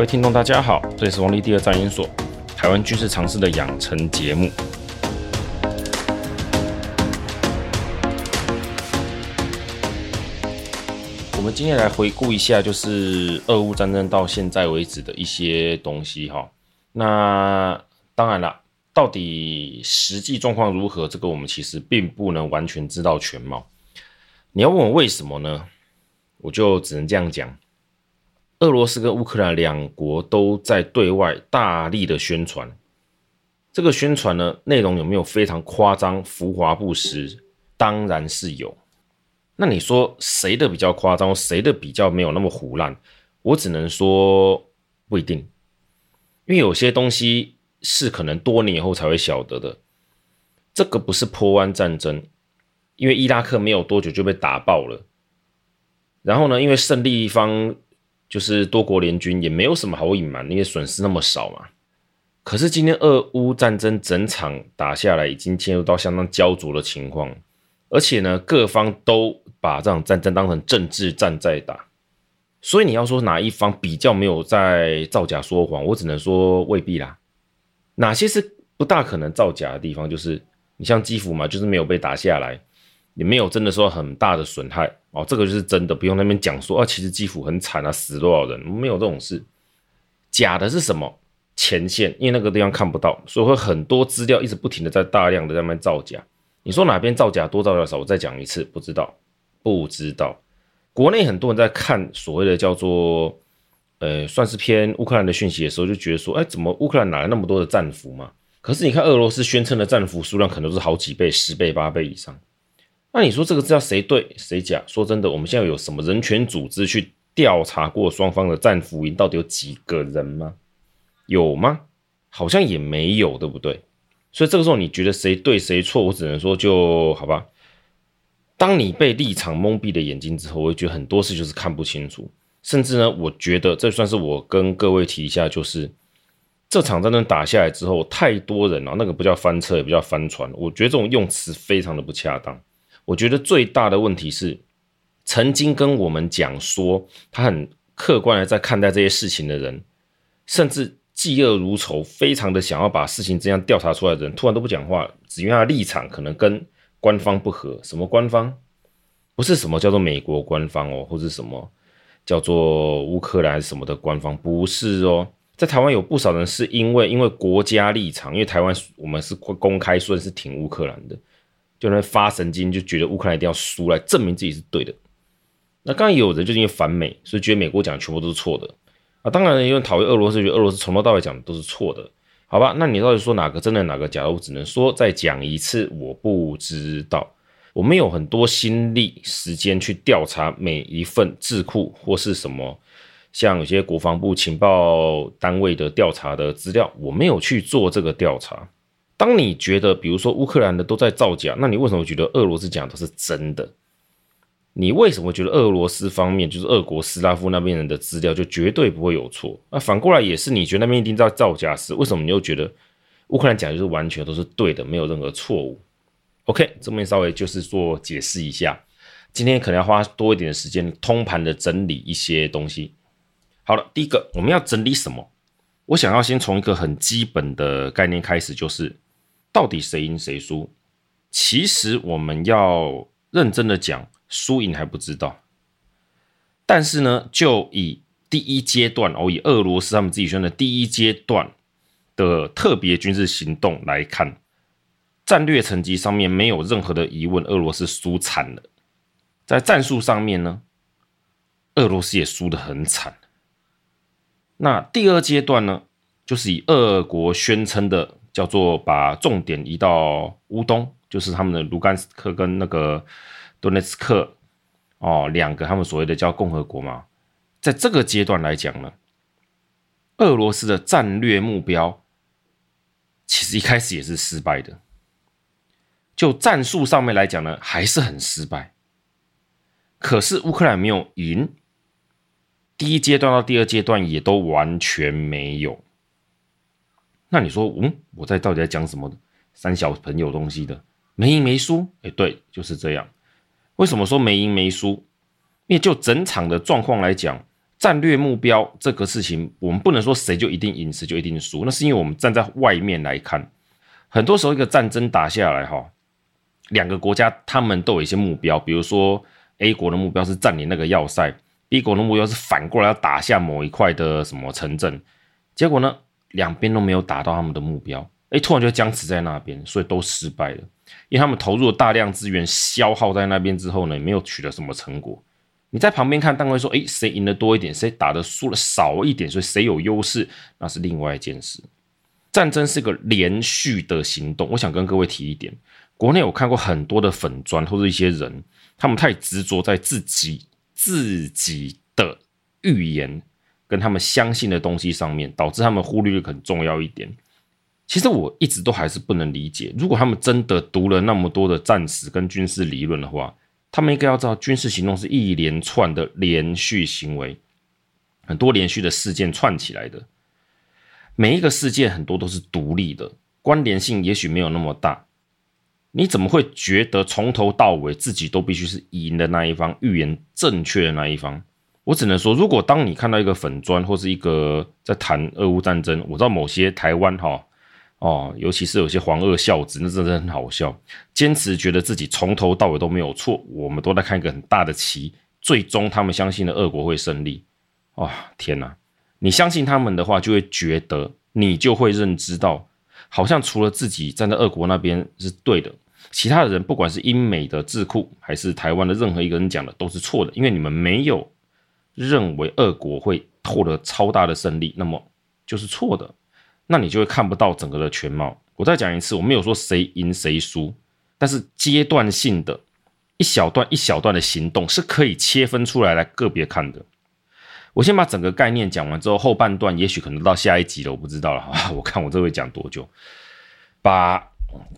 各位听众，大家好，这里是王立第二战研所台湾军事常识的养成节目。我们今天来回顾一下，就是俄乌战争到现在为止的一些东西哈。那当然了，到底实际状况如何，这个我们其实并不能完全知道全貌。你要问我为什么呢？我就只能这样讲。俄罗斯跟乌克兰两国都在对外大力的宣传，这个宣传呢，内容有没有非常夸张、浮华不实？当然是有。那你说谁的比较夸张，谁的比较没有那么胡烂？我只能说不一定，因为有些东西是可能多年以后才会晓得的。这个不是波湾战争，因为伊拉克没有多久就被打爆了。然后呢，因为胜利方就是多国联军，也没有什么好隐瞒，因为损失那么少嘛。可是今天俄乌战争整场打下来，已经进入到相当焦灼的情况。而且呢，各方都把这场战争当成政治战在打，所以你要说哪一方比较没有在造假说谎，我只能说未必啦。哪些是不大可能造假的地方，就是你像基辅嘛，就是没有被打下来，也没有真的说很大的损害哦，这个就是真的，不用那边讲说啊，其实基辅很惨啊，死多少人，没有这种事。假的是什么？前线，因为那个地方看不到，所以会很多资料一直不停的在大量的在那边造假。你说哪边造假多造假少？我再讲一次，不知道，不知道。国内很多人在看所谓的叫做，呃，算是偏乌克兰的讯息的时候，就觉得说，哎，怎么乌克兰哪来那么多的战俘嘛？可是你看俄罗斯宣称的战俘数量，可能都是好几倍、十倍、八倍以上。那你说这个资料谁对谁假？说真的，我们现在有什么人权组织去调查过双方的战俘营到底有几个人吗？有吗？好像也没有，对不对？所以这个时候你觉得谁对谁错？我只能说就好吧。当你被立场蒙蔽了眼睛之后，我会觉得很多事就是看不清楚。甚至呢，我觉得这算是我跟各位提一下，就是这场战争打下来之后，太多人了，那个不叫翻车，也不叫翻船。我觉得这种用词非常的不恰当。我觉得最大的问题是，曾经跟我们讲说他很客观的在看待这些事情的人，甚至。嫉恶如仇，非常的想要把事情这样调查出来的人，突然都不讲话，只因为他的立场可能跟官方不合。什么官方？不是什么叫做美国官方哦，或者什么叫做乌克兰什么的官方，不是哦。在台湾有不少人是因为因为国家立场，因为台湾我们是公开说是挺乌克兰的，就那发神经，就觉得乌克兰一定要输来证明自己是对的。那刚刚有人就因为反美，所以觉得美国讲的全部都是错的。啊，当然有人讨厌俄罗斯，觉得俄罗斯从头到尾讲的都是错的，好吧？那你到底说哪个真的，哪个假的？我只能说再讲一次，我不知道，我没有很多心力时间去调查每一份智库或是什么，像有些国防部情报单位的调查的资料，我没有去做这个调查。当你觉得，比如说乌克兰的都在造假，那你为什么觉得俄罗斯讲的都是真的？你为什么觉得俄罗斯方面就是俄国斯拉夫那边人的资料就绝对不会有错？那反过来也是，你觉得那边一定在造假时，为什么你又觉得乌克兰讲的就是完全都是对的，没有任何错误？OK，这边稍微就是做解释一下。今天可能要花多一点的时间通盘的整理一些东西。好了，第一个我们要整理什么？我想要先从一个很基本的概念开始，就是到底谁赢谁输？其实我们要认真的讲。输赢还不知道，但是呢，就以第一阶段哦，以俄罗斯他们自己宣的第一阶段的特别军事行动来看，战略层级上面没有任何的疑问，俄罗斯输惨了。在战术上面呢，俄罗斯也输得很惨。那第二阶段呢，就是以俄国宣称的叫做把重点移到乌东，就是他们的卢甘斯克跟那个。顿涅茨克哦，两个他们所谓的叫共和国嘛，在这个阶段来讲呢，俄罗斯的战略目标其实一开始也是失败的，就战术上面来讲呢，还是很失败。可是乌克兰没有赢，第一阶段到第二阶段也都完全没有。那你说，嗯，我在到底在讲什么三小朋友东西的，没赢没输？哎，对，就是这样。为什么说没赢没输？因为就整场的状况来讲，战略目标这个事情，我们不能说谁就一定赢，谁就一定输。那是因为我们站在外面来看，很多时候一个战争打下来，哈，两个国家他们都有一些目标，比如说 A 国的目标是占领那个要塞，B 国的目标是反过来要打下某一块的什么城镇。结果呢，两边都没有达到他们的目标，哎，突然就僵持在那边，所以都失败了。因为他们投入了大量资源，消耗在那边之后呢，也没有取得什么成果。你在旁边看，当然会说：“诶，谁赢的多一点，谁打的输了少一点，所以谁有优势，那是另外一件事。”战争是个连续的行动。我想跟各位提一点：国内我看过很多的粉砖或者一些人，他们太执着在自己自己的预言跟他们相信的东西上面，导致他们忽略了很重要一点。其实我一直都还是不能理解，如果他们真的读了那么多的战史跟军事理论的话。他们应该要知道，军事行动是一连串的连续行为，很多连续的事件串起来的。每一个事件很多都是独立的，关联性也许没有那么大。你怎么会觉得从头到尾自己都必须是赢的那一方，预言正确的那一方？我只能说，如果当你看到一个粉砖或是一个在谈俄乌战争，我知道某些台湾哈。哦，尤其是有些黄二孝子，那真的很好笑，坚持觉得自己从头到尾都没有错，我们都在看一个很大的棋，最终他们相信了俄国会胜利。哇、哦，天哪！你相信他们的话，就会觉得你就会认知到，好像除了自己站在俄国那边是对的，其他的人不管是英美的智库还是台湾的任何一个人讲的都是错的，因为你们没有认为俄国会获得超大的胜利，那么就是错的。那你就会看不到整个的全貌。我再讲一次，我没有说谁赢谁输，但是阶段性的一小段一小段的行动是可以切分出来来个别看的。我先把整个概念讲完之后，后半段也许可能到下一集了，我不知道了。我看我这会讲多久，把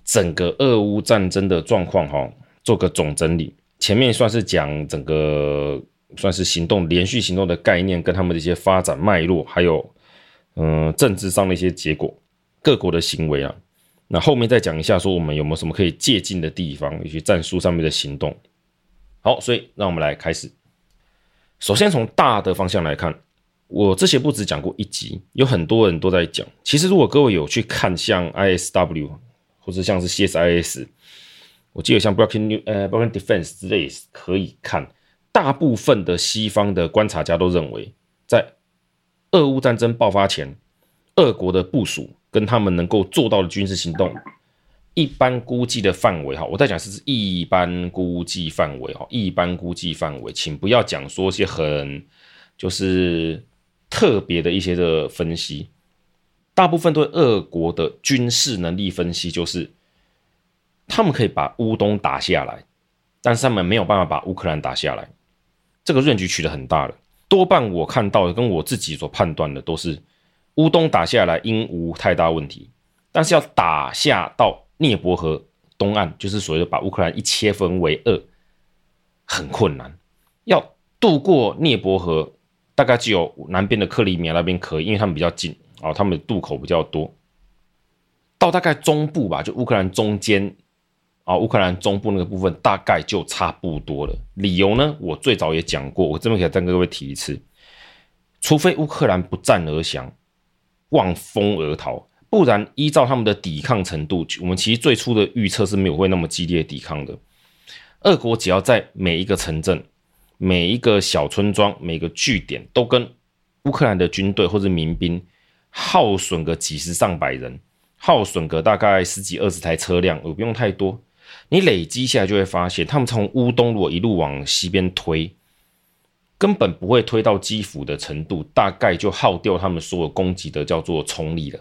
整个俄乌战争的状况哈做个总整理。前面算是讲整个算是行动连续行动的概念跟他们的一些发展脉络，还有。嗯，政治上的一些结果，各国的行为啊，那后面再讲一下，说我们有没有什么可以借鉴的地方，以及战术上面的行动。好，所以让我们来开始。首先从大的方向来看，我之前不止讲过一集，有很多人都在讲。其实如果各位有去看像 ISW 或者像是 CSIS，我记得像 Brookings New 呃 Brookings Defense 之类可以看，大部分的西方的观察家都认为在。俄乌战争爆发前，俄国的部署跟他们能够做到的军事行动，一般估计的范围哈，我在讲是一般估计范围哈，一般估计范围，请不要讲说些很就是特别的一些的分析，大部分对俄国的军事能力分析就是，他们可以把乌东打下来，但是他们没有办法把乌克兰打下来，这个 range 取得很大了。多半我看到的跟我自己所判断的都是，乌东打下来应无太大问题，但是要打下到涅伯河东岸，就是所谓的把乌克兰一切分为二，很困难。要渡过涅伯河，大概只有南边的克里米亚那边可以，因为他们比较近啊，他们的渡口比较多。到大概中部吧，就乌克兰中间。啊，乌克兰中部那个部分大概就差不多了。理由呢，我最早也讲过，我这边可以再跟各位提一次：除非乌克兰不战而降，望风而逃，不然依照他们的抵抗程度，我们其实最初的预测是没有会那么激烈抵抗的。俄国只要在每一个城镇、每一个小村庄、每个据点都跟乌克兰的军队或者民兵耗损个几十上百人，耗损个大概十几二十台车辆，也不用太多。你累积下来就会发现，他们从乌东如果一路往西边推，根本不会推到基辅的程度，大概就耗掉他们所有攻击的叫做冲力了。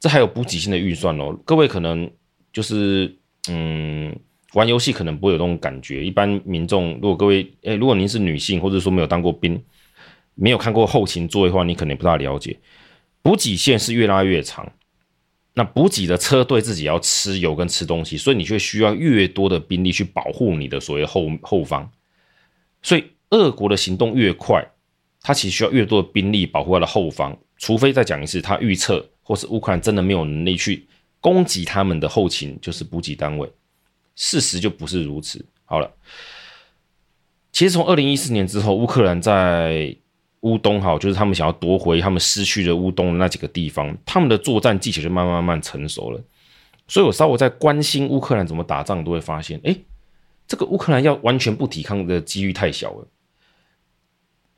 这还有补给性的预算哦，各位可能就是嗯玩游戏可能不会有这种感觉。一般民众如果各位诶，如果您是女性或者说没有当过兵，没有看过后勤作业的话，你可能不大了解，补给线是越拉越长。那补给的车队自己要吃油跟吃东西，所以你却需要越多的兵力去保护你的所谓后后方。所以俄国的行动越快，他其实需要越多的兵力保护他的后方。除非再讲一次，他预测或是乌克兰真的没有能力去攻击他们的后勤，就是补给单位。事实就不是如此。好了，其实从二零一四年之后，乌克兰在乌东好，就是他们想要夺回他们失去的乌东那几个地方，他们的作战技巧就慢慢慢慢成熟了。所以我稍微在关心乌克兰怎么打仗，都会发现，哎，这个乌克兰要完全不抵抗的几率太小了。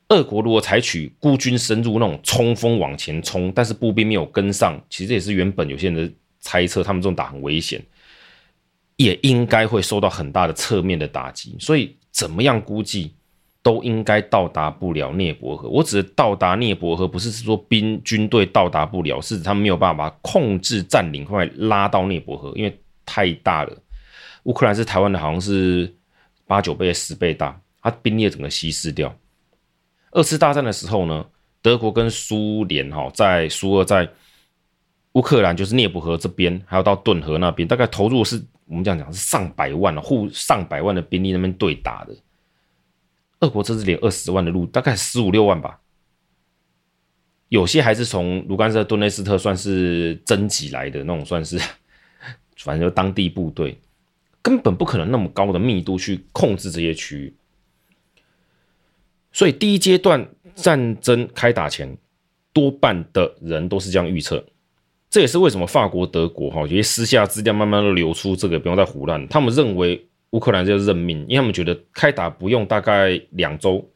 俄国如果采取孤军深入那种冲锋往前冲，但是步兵没有跟上，其实这也是原本有些人的猜测，他们这种打很危险，也应该会受到很大的侧面的打击。所以怎么样估计都应该到达不了涅伯河。我指的到达涅伯河，不是说兵军队到达不了，是指他们没有办法控制占领快拉到涅伯河，因为太大了。乌克兰是台湾的好像是八九倍、十倍大，它兵力整个稀释掉。二次大战的时候呢，德国跟苏联哈在苏俄在乌克兰就是涅伯河这边，还有到顿河那边，大概投入是我们这样讲是上百万了，互上百万的兵力那边对打的。俄国这是连二十万的路，大概十五六万吧，有些还是从卢甘斯克、顿内斯特算是征集来的那种，算是 反正就当地部队，根本不可能那么高的密度去控制这些区域。所以第一阶段战争开打前，多半的人都是这样预测。这也是为什么法国、德国哈有些私下资料慢慢的流出，这个不用再胡乱。他们认为乌克兰就要认命，因为他们觉得开打不用大概两周，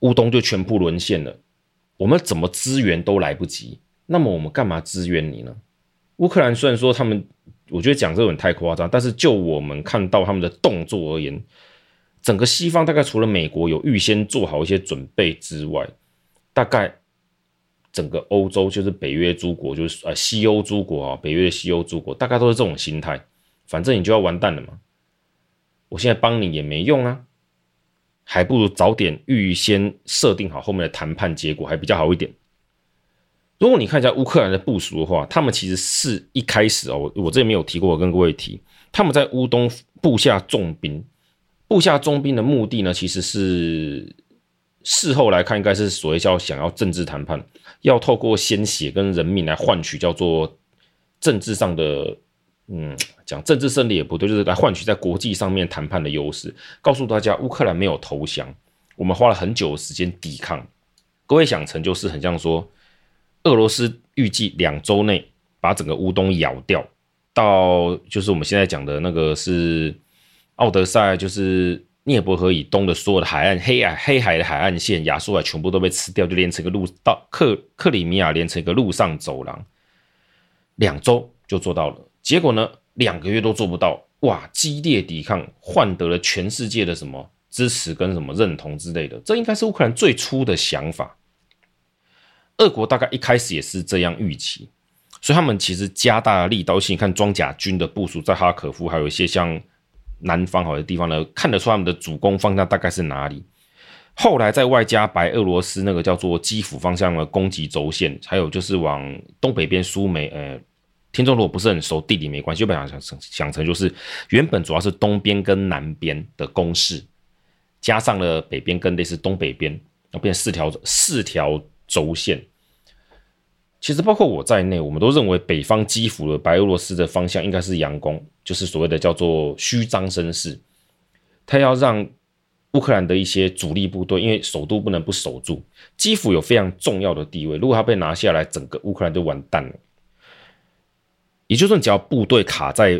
乌东就全部沦陷了。我们怎么支援都来不及，那么我们干嘛支援你呢？乌克兰虽然说他们，我觉得讲这种太夸张，但是就我们看到他们的动作而言。整个西方大概除了美国有预先做好一些准备之外，大概整个欧洲就是北约诸国，就是呃西欧诸国啊，北约的西欧诸国，大概都是这种心态。反正你就要完蛋了嘛，我现在帮你也没用啊，还不如早点预先设定好后面的谈判结果，还比较好一点。如果你看一下乌克兰的部署的话，他们其实是一开始哦，我我这里没有提过，我跟各位提，他们在乌东布下重兵。布下重兵的目的呢，其实是事后来看，应该是所谓叫想要政治谈判，要透过鲜血跟人命来换取叫做政治上的，嗯，讲政治胜利也不对，就是来换取在国际上面谈判的优势。告诉大家，乌克兰没有投降，我们花了很久的时间抵抗。各位想成就是很像说，俄罗斯预计两周内把整个乌东咬掉，到就是我们现在讲的那个是。奥德赛就是涅伯河以东的所有的海岸，黑海黑海的海岸线，亚速海全部都被吃掉，就连成一个路到克克里米亚连成一个陆上走廊，两周就做到了。结果呢，两个月都做不到，哇！激烈抵抗换得了全世界的什么支持跟什么认同之类的，这应该是乌克兰最初的想法。俄国大概一开始也是这样预期，所以他们其实加大了力道。你看装甲军的部署在哈可夫，还有一些像。南方好的地方呢，看得出他们的主攻方向大概是哪里。后来在外加白俄罗斯那个叫做基辅方向的攻击轴线，还有就是往东北边苏梅。呃，听众如果不是很熟地理没关系，就把它想成想成就是原本主要是东边跟南边的攻势，加上了北边跟类似东北边，那变四条四条轴线。其实包括我在内，我们都认为北方基辅的白俄罗斯的方向应该是佯攻，就是所谓的叫做虚张声势。他要让乌克兰的一些主力部队，因为首都不能不守住，基辅有非常重要的地位，如果他被拿下来，整个乌克兰就完蛋了。也就是说，只要部队卡在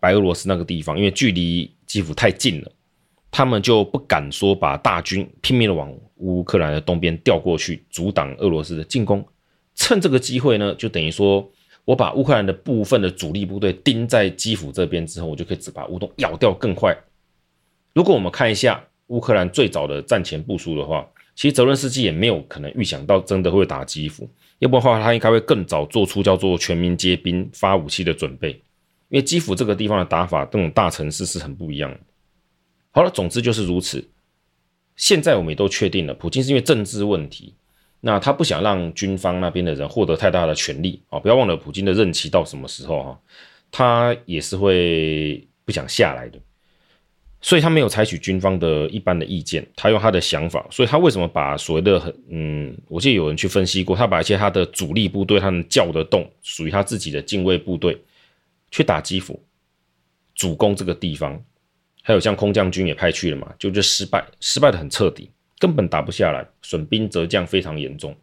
白俄罗斯那个地方，因为距离基辅太近了，他们就不敢说把大军拼命的往乌克兰的东边调过去，阻挡俄罗斯的进攻。趁这个机会呢，就等于说，我把乌克兰的部分的主力部队盯在基辅这边之后，我就可以只把乌东咬掉更快。如果我们看一下乌克兰最早的战前部署的话，其实泽伦斯基也没有可能预想到真的会打基辅，要不然的话，他应该会更早做出叫做全民皆兵、发武器的准备。因为基辅这个地方的打法，这种大城市是很不一样的。好了，总之就是如此。现在我们也都确定了，普京是因为政治问题。那他不想让军方那边的人获得太大的权力啊！不要忘了，普京的任期到什么时候哈？他也是会不想下来的，所以他没有采取军方的一般的意见，他用他的想法。所以他为什么把所谓的很嗯，我记得有人去分析过，他把一些他的主力部队，他们叫得动，属于他自己的近卫部队去打基辅，主攻这个地方，还有像空降军也派去了嘛，就就失败，失败的很彻底。根本打不下来，损兵折将非常严重。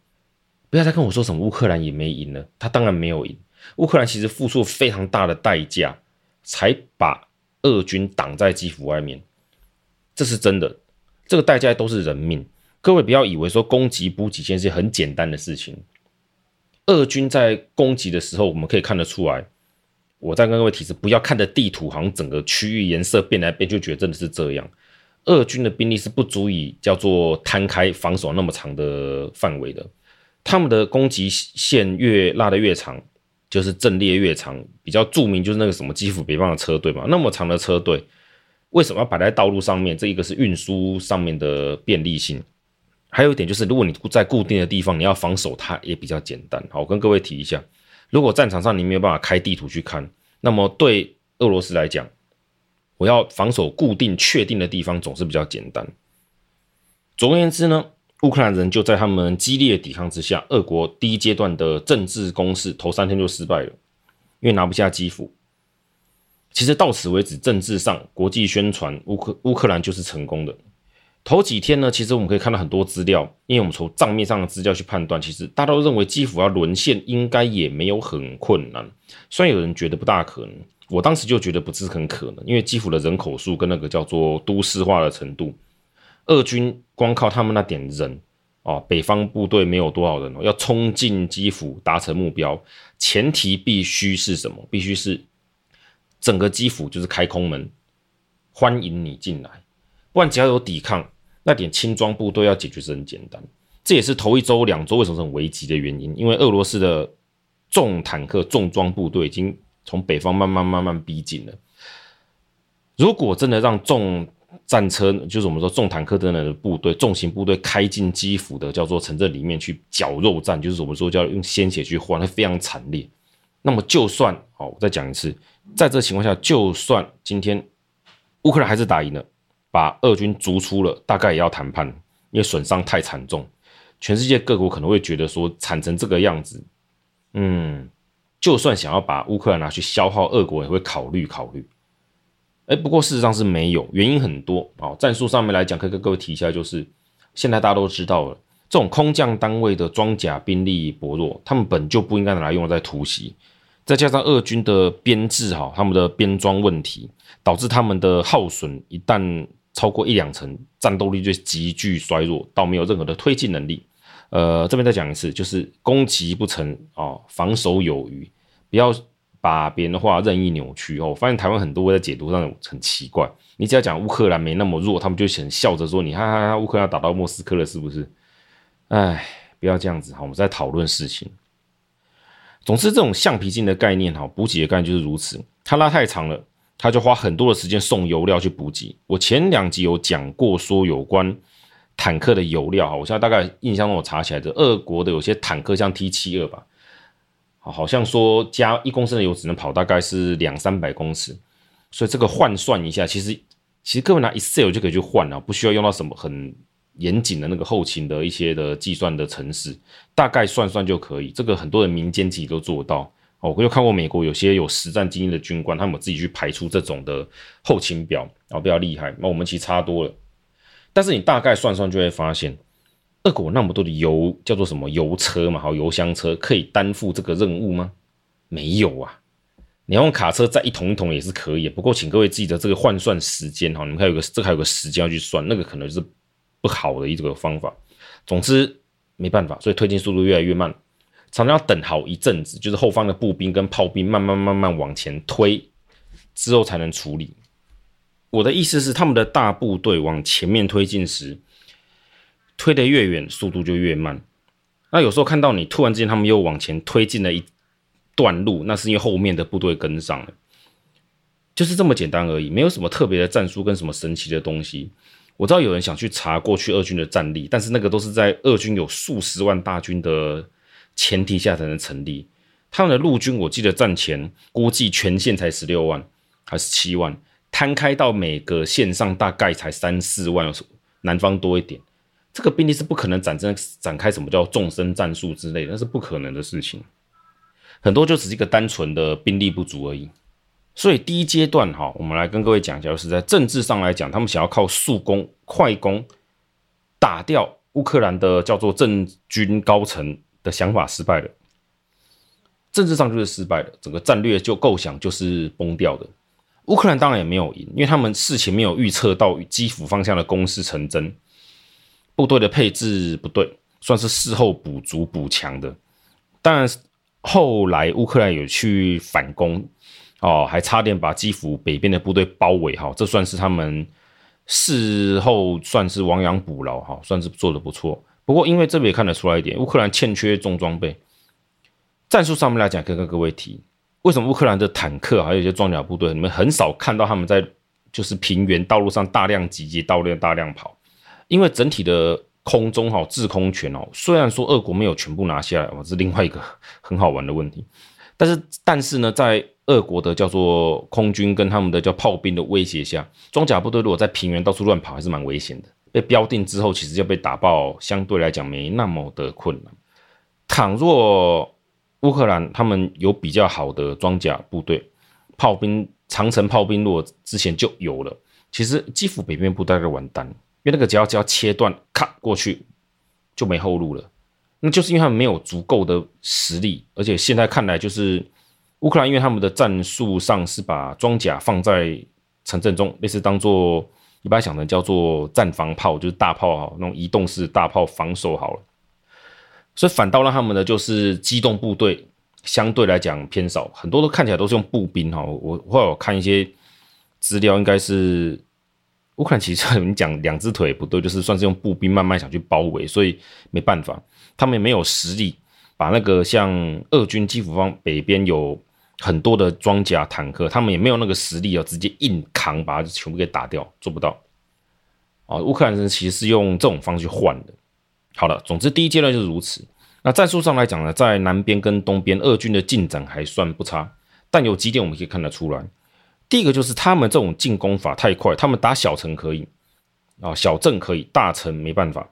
不要再跟我说什么乌克兰也没赢了，他当然没有赢。乌克兰其实付出非常大的代价，才把俄军挡在基辅外面，这是真的。这个代价都是人命。各位不要以为说攻击补给线是很简单的事情。俄军在攻击的时候，我们可以看得出来。我再跟各位提示，不要看着地图，好像整个区域颜色变来变，就觉得真的是这样。俄军的兵力是不足以叫做摊开防守那么长的范围的。他们的攻击线越拉得越长，就是阵列越长。比较著名就是那个什么基辅北方的车队嘛，那么长的车队，为什么要摆在道路上面？这一个是运输上面的便利性，还有一点就是，如果你在固定的地方，你要防守它也比较简单。好，我跟各位提一下。如果战场上你没有办法开地图去看，那么对俄罗斯来讲，我要防守固定确定的地方总是比较简单。总而言之呢，乌克兰人就在他们激烈抵抗之下，俄国第一阶段的政治攻势头三天就失败了，因为拿不下基辅。其实到此为止，政治上国际宣传乌克乌克兰就是成功的。头几天呢，其实我们可以看到很多资料，因为我们从账面上的资料去判断，其实大家都认为基辅要沦陷应该也没有很困难。虽然有人觉得不大可能，我当时就觉得不是很可能，因为基辅的人口数跟那个叫做都市化的程度，俄军光靠他们那点人哦，北方部队没有多少人哦，要冲进基辅达成目标，前提必须是什么？必须是整个基辅就是开空门，欢迎你进来，不然只要有抵抗。那点轻装部队要解决是很简单，这也是头一周、两周为什么很危急的原因。因为俄罗斯的重坦克、重装部队已经从北方慢慢慢慢逼近了。如果真的让重战车，就是我们说重坦克等等的部队、重型部队开进基辅的叫做城镇里面去绞肉战，就是我们说叫用鲜血去换，那非常惨烈。那么就算好，我再讲一次，在这情况下，就算今天乌克兰还是打赢了。把俄军逐出了，大概也要谈判，因为损伤太惨重。全世界各国可能会觉得说，惨成这个样子，嗯，就算想要把乌克兰拿去消耗，俄国也会考虑考虑。哎，不过事实上是没有，原因很多哦。战术上面来讲，可以跟各位提一下，就是现在大家都知道了，这种空降单位的装甲兵力薄弱，他们本就不应该拿来用来在突袭，再加上俄军的编制哈，他们的编装问题，导致他们的耗损一旦超过一两成，战斗力就急剧衰弱，到没有任何的推进能力。呃，这边再讲一次，就是攻其不成哦，防守有余，不要把别人的话任意扭曲哦。我发现台湾很多在解读上很奇怪，你只要讲乌克兰没那么弱，他们就想笑着说：“你看，看，乌克兰打到莫斯科了，是不是？”哎，不要这样子哈，我们在讨论事情。总之，这种橡皮筋的概念哈，补给的概念就是如此，它拉太长了。他就花很多的时间送油料去补给。我前两集有讲过，说有关坦克的油料哈，我现在大概印象中我查起来的，俄国的有些坦克像 T 七二吧，好像说加一公升的油只能跑大概是两三百公尺，所以这个换算一下，其实其实各位拿 Excel 就可以去换了，不需要用到什么很严谨的那个后勤的一些的计算的程式，大概算算就可以。这个很多人民间自己都做到。哦，我就看过美国有些有实战经验的军官，他们自己去排出这种的后勤表，然后比较厉害。那我们其实差多了，但是你大概算算就会发现，俄国那么多的油叫做什么油车嘛，好油箱车可以担负这个任务吗？没有啊，你要用卡车载一桶一桶也是可以，不过请各位记得这个换算时间哈，你们还有个这还有个时间要去算，那个可能是不好的一个方法。总之没办法，所以推进速度越来越慢。常常要等好一阵子，就是后方的步兵跟炮兵慢慢慢慢往前推之后才能处理。我的意思是，他们的大部队往前面推进时，推得越远，速度就越慢。那有时候看到你突然之间他们又往前推进了一段路，那是因为后面的部队跟上了，就是这么简单而已，没有什么特别的战术跟什么神奇的东西。我知道有人想去查过去俄军的战力，但是那个都是在俄军有数十万大军的。前提下才能成立。他们的陆军，我记得战前估计全线才十六万还是七万，摊开到每个线上大概才三四万，南方多一点。这个兵力是不可能展开展开什么叫纵深战术之类的，那是不可能的事情。很多就只是一个单纯的兵力不足而已。所以第一阶段哈，我们来跟各位讲一下，就是在政治上来讲，他们想要靠速攻、快攻，打掉乌克兰的叫做政军高层的想法失败了，政治上就是失败了，整个战略就构想就是崩掉的。乌克兰当然也没有赢，因为他们事前没有预测到基辅方向的攻势成真，部队的配置不对，算是事后补足补强的。当然后来乌克兰有去反攻，哦，还差点把基辅北边的部队包围，哈，这算是他们事后算是亡羊补牢，哈，算是做得不错。不过因为这边也看得出来一点，乌克兰欠缺重装备，战术上面来讲，可以跟各位提。为什么乌克兰的坦克还有一些装甲部队，你们很少看到他们在就是平原道路上大量集结、大量大量跑？因为整体的空中哈制空权哦，虽然说俄国没有全部拿下来，这是另外一个 很好玩的问题。但是但是呢，在俄国的叫做空军跟他们的叫炮兵的威胁下，装甲部队如果在平原到处乱跑，还是蛮危险的。被标定之后，其实要被打爆，相对来讲没那么的困难。倘若乌克兰他们有比较好的装甲部队，炮兵、长城炮兵，如果之前就有了，其实基辅北边部队就完蛋，因为那个只要只要切断，咔过去就没后路了。那就是因为他们没有足够的实力，而且现在看来就是乌克兰，因为他们的战术上是把装甲放在城镇中，类似当做你把它想成叫做战防炮，就是大炮哈，那种移动式大炮防守好了。所以反倒让他们的就是机动部队相对来讲偏少，很多都看起来都是用步兵哈。我后来我看一些资料，应该是乌克兰其实你讲两只腿不对，就是算是用步兵慢慢想去包围，所以没办法，他们没有实力把那个像俄军基辅方北边有很多的装甲坦克，他们也没有那个实力啊，直接硬扛把它全部给打掉，做不到。啊，乌克兰人其实是用这种方式去换的。好了，总之第一阶段就是如此。那战术上来讲呢，在南边跟东边，俄军的进展还算不差，但有几点我们可以看得出来。第一个就是他们这种进攻法太快，他们打小城可以啊，小镇可以，大城没办法。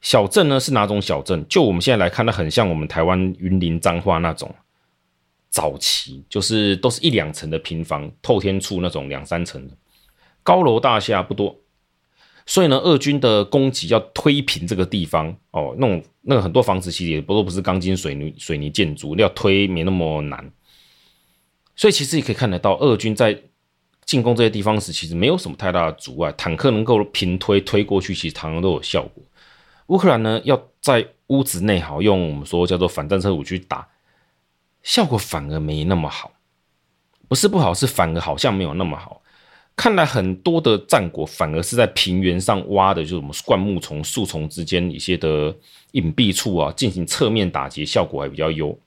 小镇呢是哪种小镇？就我们现在来看，它很像我们台湾云林彰化那种早期，就是都是一两层的平房，透天厝那种两三层的高楼大厦不多。所以呢，俄军的攻击要推平这个地方哦，那种那个很多房子其实也不都不是钢筋水泥水泥建筑，要推没那么难。所以其实也可以看得到，俄军在进攻这些地方时，其实没有什么太大的阻碍，坦克能够平推推过去，其实常常都有效果。乌克兰呢，要在屋子内好用我们说叫做反战车武去打，效果反而没那么好，不是不好，是反而好像没有那么好。看来很多的战果反而是在平原上挖的，就是我们灌木丛、树丛之间一些的隐蔽处啊，进行侧面打击，效果还比较优。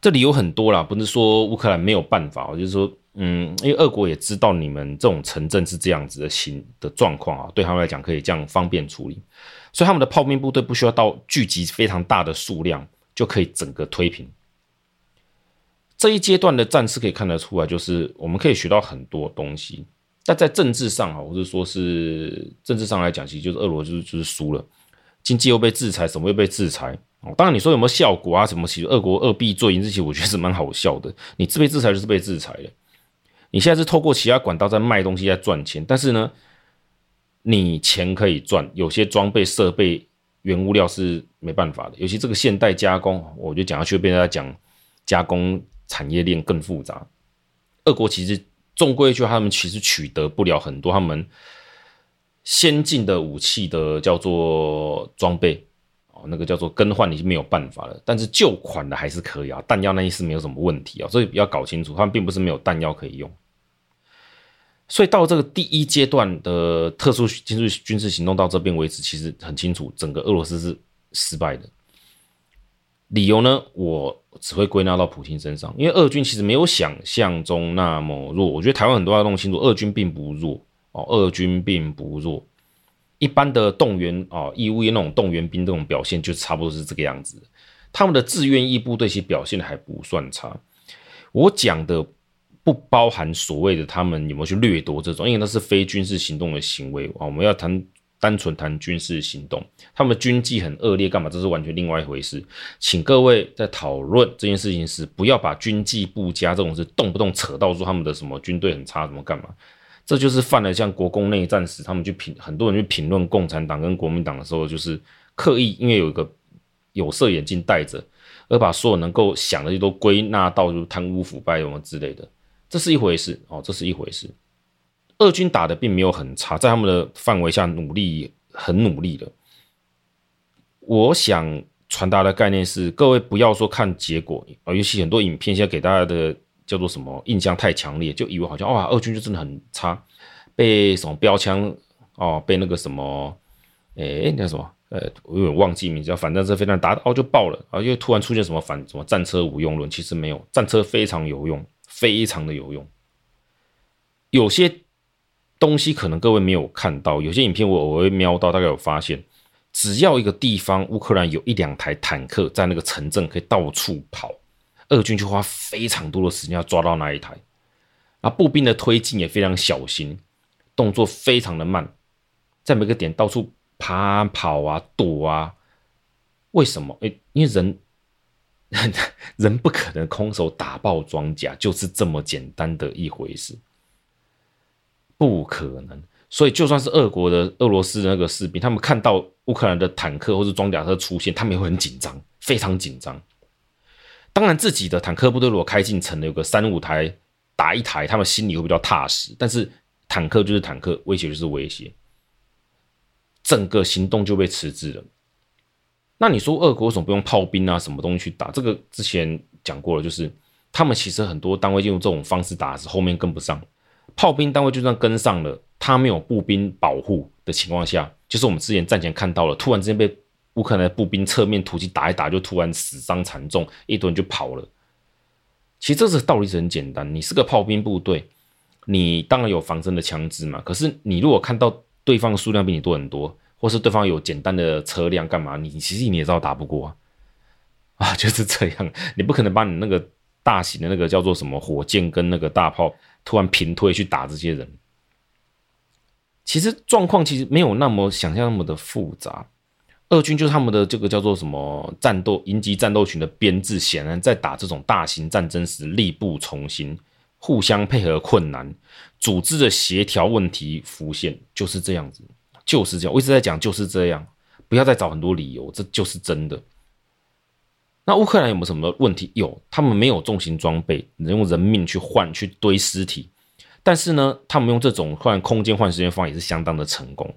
这里有很多啦，不是说乌克兰没有办法，就是说，嗯，因为俄国也知道你们这种城镇是这样子的形的状况啊，对他们来讲可以这样方便处理，所以他们的炮兵部队不需要到聚集非常大的数量就可以整个推平。这一阶段的战事可以看得出来，就是我们可以学到很多东西。但在政治上啊，或者说是政治上来讲，其实就是俄罗斯就是输了，经济又被制裁，什么又被制裁。哦，当然你说有没有效果啊？什么其实俄国二币做赢这些，我觉得是蛮好笑的。你自被制裁就是被制裁了，你现在是透过其他管道在卖东西在赚钱，但是呢，你钱可以赚，有些装备设备原物料是没办法的，尤其这个现代加工，我就讲下去被人家讲加工。产业链更复杂，俄国其实终归就他们其实取得不了很多他们先进的武器的叫做装备那个叫做更换已经没有办法了，但是旧款的还是可以啊，弹药那一是没有什么问题啊，所以要搞清楚，他们并不是没有弹药可以用。所以到这个第一阶段的特殊军事军事行动到这边为止，其实很清楚，整个俄罗斯是失败的。理由呢，我只会归纳到普京身上，因为俄军其实没有想象中那么弱。我觉得台湾很多要弄清楚，俄军并不弱哦，俄军并不弱。一般的动员啊，义务役那种动员兵这种表现，就差不多是这个样子。他们的志愿役部队其实表现还不算差。我讲的不包含所谓的他们有没有去掠夺这种，因为那是非军事行动的行为啊。我们要谈。单纯谈军事行动，他们军纪很恶劣，干嘛？这是完全另外一回事。请各位在讨论这件事情时，不要把军纪不佳这种事动不动扯到说他们的什么军队很差，怎么干嘛？这就是犯了像国共内战时，他们去评很多人去评论共产党跟国民党的时候，就是刻意因为有一个有色眼镜戴着，而把所有能够想的都归纳到就贪污腐败什么之类的，这是一回事哦，这是一回事。俄军打的并没有很差，在他们的范围下努力很努力的。我想传达的概念是，各位不要说看结果，尤其很多影片现在给大家的叫做什么印象太强烈，就以为好像哇，俄军就真的很差，被什么标枪哦，被那个什么，诶，那什么，呃，我有点忘记名字，反正是非常打哦就爆了啊，又突然出现什么反什么战车无用论，其实没有，战车非常有用，非常的有用，有些东西可能各位没有看到，有些影片我我会瞄到，大概有发现。只要一个地方乌克兰有一两台坦克在那个城镇可以到处跑，俄军就花非常多的时间要抓到那一台。啊，步兵的推进也非常小心，动作非常的慢，在每个点到处爬跑啊躲啊。为什么？诶，因为人 人不可能空手打爆装甲，就是这么简单的一回事，不可能。所以，就算是俄国的俄罗斯的那个士兵，他们看到乌克兰的坦克或是装甲车出现，他们也会很紧张，非常紧张。当然，自己的坦克部队如果开进城了，有个三五台打一台，他们心里会比较踏实。但是，坦克就是坦克，威胁就是威胁，整个行动就被迟滞了。那你说，俄国为什么不用炮兵啊，什么东西去打？这个之前讲过了，就是他们其实很多单位用这种方式打，是后面跟不上。炮兵单位就算跟上了。他没有步兵保护的情况下，就是我们之前战前看到了，突然之间被乌克兰步兵侧面突击打一打，就突然死伤惨重，一堆人就跑了。其实这是道理是很简单，你是个炮兵部队，你当然有防身的枪支嘛。可是你如果看到对方数量比你多很多，或是对方有简单的车辆干嘛，你其实你也知道打不过啊，啊，就是这样，你不可能把你那个大型的那个叫做什么火箭跟那个大炮突然平推去打这些人。其实状况其实没有那么想象那么的复杂，俄军就是他们的这个叫做什么战斗营级战斗群的编制，显然在打这种大型战争时力不从心，互相配合困难，组织的协调问题浮现，就是这样子，就是这样。我一直在讲就是这样，不要再找很多理由，这就是真的。那乌克兰有没有什么问题？有，他们没有重型装备，能用人命去换去堆尸体。但是呢，他们用这种换空间换时间方法也是相当的成功。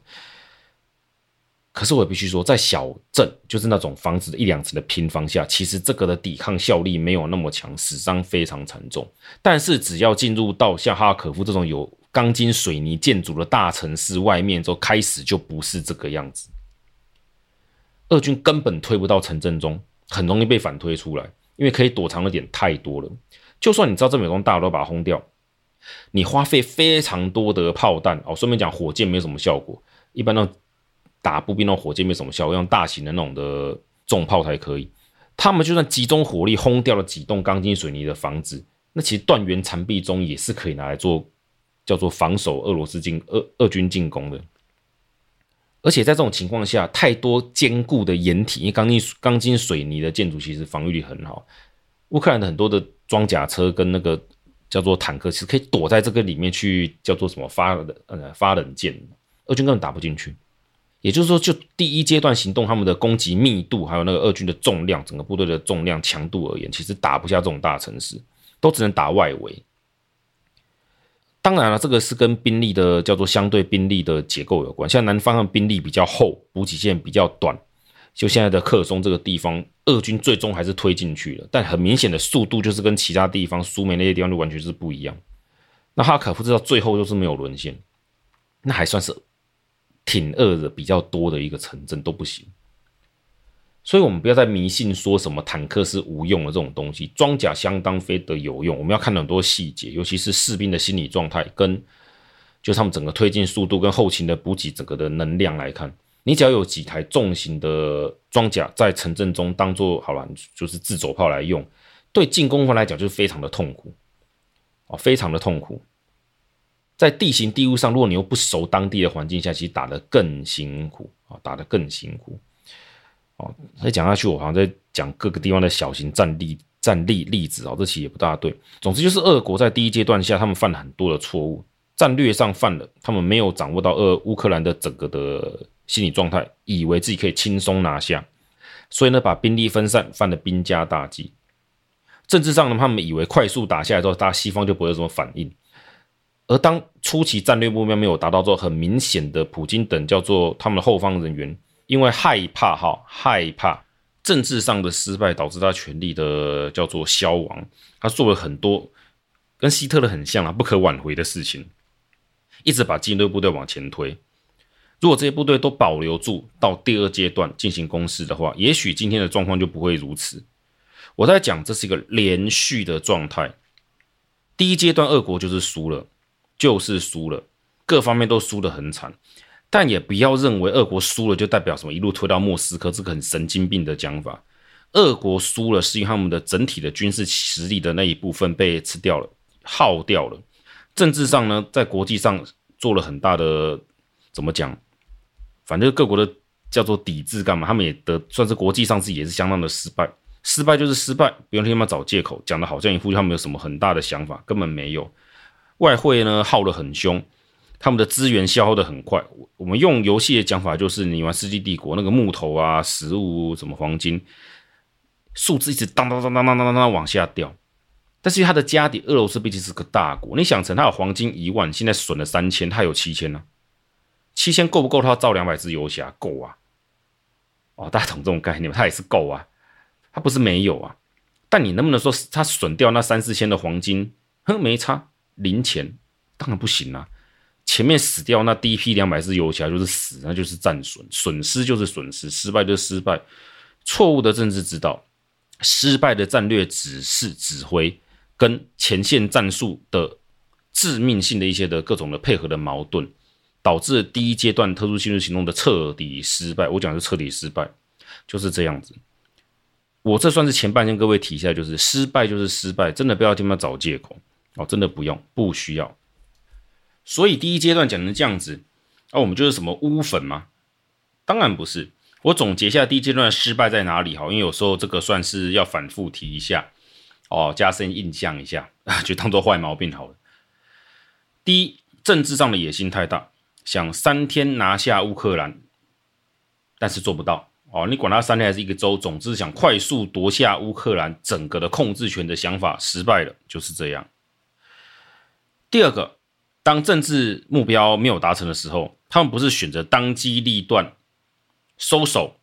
可是我必须说，在小镇，就是那种房子的一两层的平房下，其实这个的抵抗效力没有那么强，死伤非常惨重。但是只要进入到像哈可夫这种有钢筋水泥建筑的大城市外面之后，开始就不是这个样子。俄军根本推不到城镇中，很容易被反推出来，因为可以躲藏的点太多了。就算你知道这每栋大楼把它轰掉。你花费非常多的炮弹哦，顺便讲，火箭没有什么效果。一般那打步兵那种火箭没什么效果，用大型的那种的重炮才可以。他们就算集中火力轰掉了几栋钢筋水泥的房子，那其实断垣残壁中也是可以拿来做叫做防守俄罗斯进俄俄军进攻的。而且在这种情况下，太多坚固的掩体，因为钢筋钢筋水泥的建筑其实防御力很好。乌克兰的很多的装甲车跟那个。叫做坦克，其实可以躲在这个里面去叫做什么发呃发冷箭，俄军根本打不进去。也就是说，就第一阶段行动，他们的攻击密度还有那个俄军的重量，整个部队的重量强度而言，其实打不下这种大城市，都只能打外围。当然了，这个是跟兵力的叫做相对兵力的结构有关，像南方的兵力比较厚，补给线比较短。就现在的克松这个地方，俄军最终还是推进去了，但很明显的速度就是跟其他地方苏梅那些地方就完全是不一样。那哈可夫知道最后就是没有沦陷，那还算是挺俄的比较多的一个城镇都不行。所以我们不要再迷信说什么坦克是无用的这种东西，装甲相当非得有用。我们要看很多细节，尤其是士兵的心理状态，跟就他们整个推进速度跟后勤的补给整个的能量来看。你只要有几台重型的装甲在城镇中当做好了，就是自走炮来用，对进攻方来讲就是非常的痛苦，哦，非常的痛苦。在地形地物上，如果你又不熟当地的环境下，其实打得更辛苦啊，打得更辛苦。哦，再讲下去，我好像在讲各个地方的小型战例战例例子啊，这其实也不大对。总之就是俄国在第一阶段下，他们犯了很多的错误，战略上犯了，他们没有掌握到俄乌克兰的整个的心理状态，以为自己可以轻松拿下，所以呢，把兵力分散，犯了兵家大忌。政治上呢，他们以为快速打下来之后，大西方就不会有什么反应。而当初期战略目标没有达到之后，很明显的，普京等叫做他们的后方人员，因为害怕哈，害怕政治上的失败导致他权力的叫做消亡，他做了很多跟希特勒很像啊，不可挽回的事情，一直把精锐部队往前推。如果这些部队都保留住到第二阶段进行攻势的话，也许今天的状况就不会如此。我在讲，这是一个连续的状态。第一阶段，俄国就是输了，就是输了，各方面都输得很惨。但也不要认为俄国输了就代表什么一路推到莫斯科，这个很神经病的讲法。俄国输了是因为他们的整体的军事实力的那一部分被吃掉了、耗掉了。政治上呢，在国际上做了很大的怎么讲？反正各国的叫做抵制干嘛？他们也得算是国际上自己也是相当的失败。失败就是失败，不用他们找借口，讲的好像一副他们有什么很大的想法，根本没有。外汇呢耗得很凶，他们的资源消耗得很快。我们用游戏的讲法就是，你玩《世纪帝国》那个木头啊、食物、什么黄金，数字一直当当当当当当当往下掉。但是它的家底，俄罗斯毕竟是个大国，你想成它有黄金一万，现在损了三千，它有七千呢？七千够不够它造两百只游侠？够啊！哦，大家懂这种概念吗？它也是够啊。他不是没有啊，但你能不能说他损掉那三四千的黄金？哼，没差，零钱，当然不行啊。前面死掉那第一批两百只游侠就是死，那就是战损，损失就是损失，失败就是失败。错误的政治指导，失败的战略指示指挥，跟前线战术的致命性的一些的各种的配合的矛盾，导致第一阶段特殊侵略行动的彻底失败。我讲的是彻底失败，就是这样子。我这算是前半天各位提一下，就是失败就是失败，真的不要听他找借口哦，真的不用，不需要。所以第一阶段讲成这样子，那、啊、我们就是什么乌粉吗？当然不是。我总结一下第一阶段失败在哪里哈，因为有时候这个算是要反复提一下哦，加深印象一下，就当做坏毛病好了。第一，政治上的野心太大，想三天拿下乌克兰，但是做不到。哦，你管他三天还是一个周，总之想快速夺下乌克兰整个的控制权的想法失败了，就是这样。第二个，当政治目标没有达成的时候，他们不是选择当机立断收手，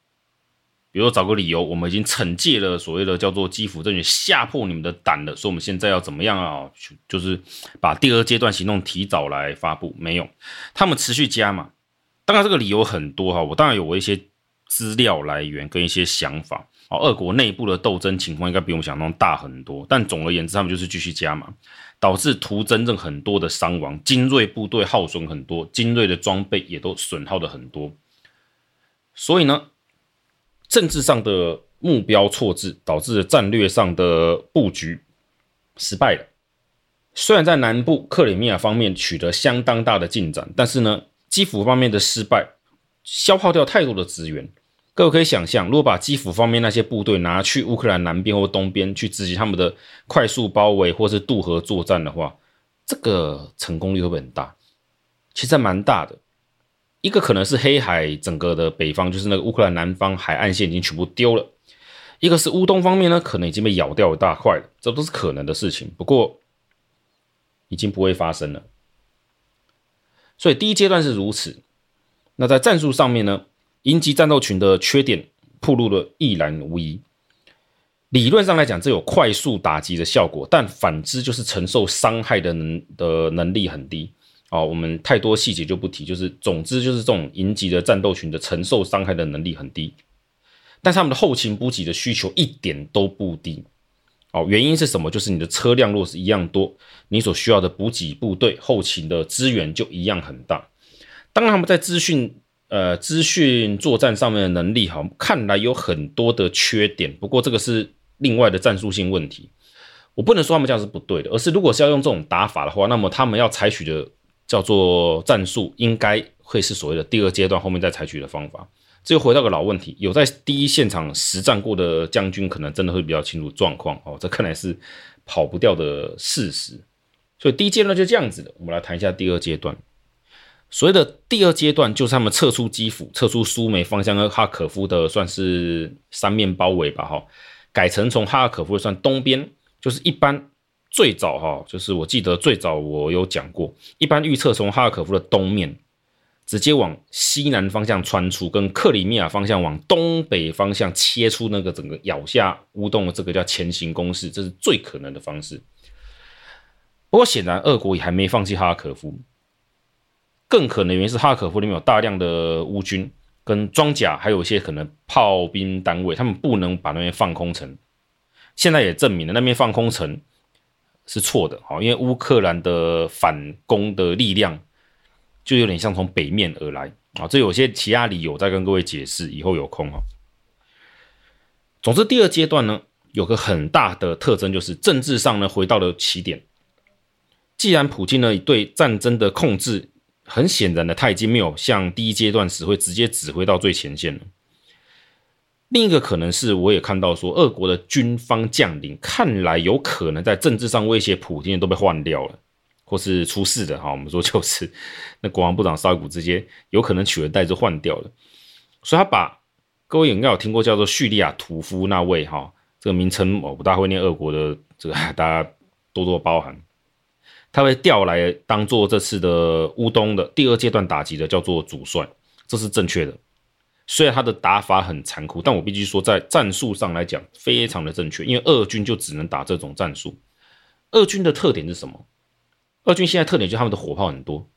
比如说找个理由，我们已经惩戒了所谓的叫做基辅政权，吓破你们的胆了，说我们现在要怎么样啊？就是把第二阶段行动提早来发布，没有，他们持续加码。当然这个理由很多哈，我当然有我一些。资料来源跟一些想法，哦，俄国内部的斗争情况应该比我们想象中大很多。但总而言之，他们就是继续加码，导致图真正很多的伤亡，精锐部队耗损很多，精锐的装备也都损耗的很多。所以呢，政治上的目标错置，导致战略上的布局失败了。虽然在南部克里米亚方面取得相当大的进展，但是呢，基辅方面的失败消耗掉太多的资源。各位可以想象，如果把基辅方面那些部队拿去乌克兰南边或东边去执行他们的快速包围或是渡河作战的话，这个成功率会不会很大？其实蛮大的。一个可能是黑海整个的北方，就是那个乌克兰南方海岸线已经全部丢了；一个是乌东方面呢，可能已经被咬掉一大块了。这都是可能的事情，不过已经不会发生了。所以第一阶段是如此。那在战术上面呢？营级战斗群的缺点暴露的一览无遗。理论上来讲，这有快速打击的效果，但反之就是承受伤害的能的能力很低。哦，我们太多细节就不提，就是总之就是这种营级的战斗群的承受伤害的能力很低，但是他们的后勤补给的需求一点都不低。哦，原因是什么？就是你的车辆若是一样多，你所需要的补给部队后勤的资源就一样很大。当然，他们在资讯。呃，资讯作战上面的能力，哈，看来有很多的缺点。不过这个是另外的战术性问题，我不能说他们这样是不对的，而是如果是要用这种打法的话，那么他们要采取的叫做战术，应该会是所谓的第二阶段后面再采取的方法。这又回到个老问题，有在第一现场实战过的将军，可能真的会比较清楚状况哦。这看来是跑不掉的事实。所以第一阶段就这样子的。我们来谈一下第二阶段。所谓的第二阶段，就是他们撤出基辅、撤出苏梅方向和哈可夫的，算是三面包围吧，哈，改成从哈尔可夫算东边，就是一般最早哈，就是我记得最早我有讲过，一般预测从哈尔可夫的东面直接往西南方向穿出，跟克里米亚方向往东北方向切出那个整个咬下乌洞的这个叫前行攻势，这是最可能的方式。不过显然，俄国也还没放弃哈可夫。更可能原因是哈尔可夫里面有大量的乌军跟装甲，还有一些可能炮兵单位，他们不能把那边放空城。现在也证明了那边放空城是错的，好，因为乌克兰的反攻的力量就有点像从北面而来啊，这有些其他理由再跟各位解释，以后有空哈。总之，第二阶段呢，有个很大的特征就是政治上呢回到了起点。既然普京呢对战争的控制，很显然的，他已经没有像第一阶段时会直接指挥到最前线了。另一个可能是，我也看到说，俄国的军方将领看来有可能在政治上威胁普京都被换掉了，或是出事的哈。我们说 就是那国防部长沙伊古直接有可能取而代之换掉了，所以他把各位应该有听过叫做叙利亚屠夫那位哈，这个名称我不大会念俄国的这个，大家多多包涵。他会调来当做这次的乌东的第二阶段打击的，叫做主帅，这是正确的。虽然他的打法很残酷，但我必须说，在战术上来讲，非常的正确。因为二军就只能打这种战术。二军的特点是什么？二军现在特点就他们的火炮很多。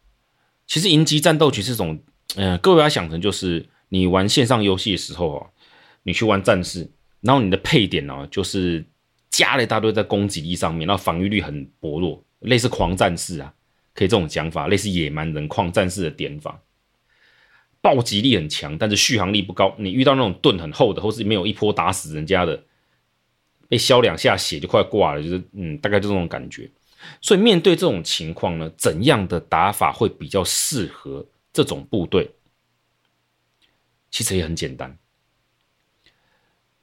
其实迎击战斗局是种，嗯、各位要想成就是你玩线上游戏的时候啊，你去玩战士，然后你的配点呢，就是加了一大堆在攻击力上面，然后防御力很薄弱。类似狂战士啊，可以这种讲法，类似野蛮人狂战士的点法，暴击力很强，但是续航力不高。你遇到那种盾很厚的，或是没有一波打死人家的，被削两下血就快挂了，就是嗯，大概就这种感觉。所以面对这种情况呢，怎样的打法会比较适合这种部队？其实也很简单，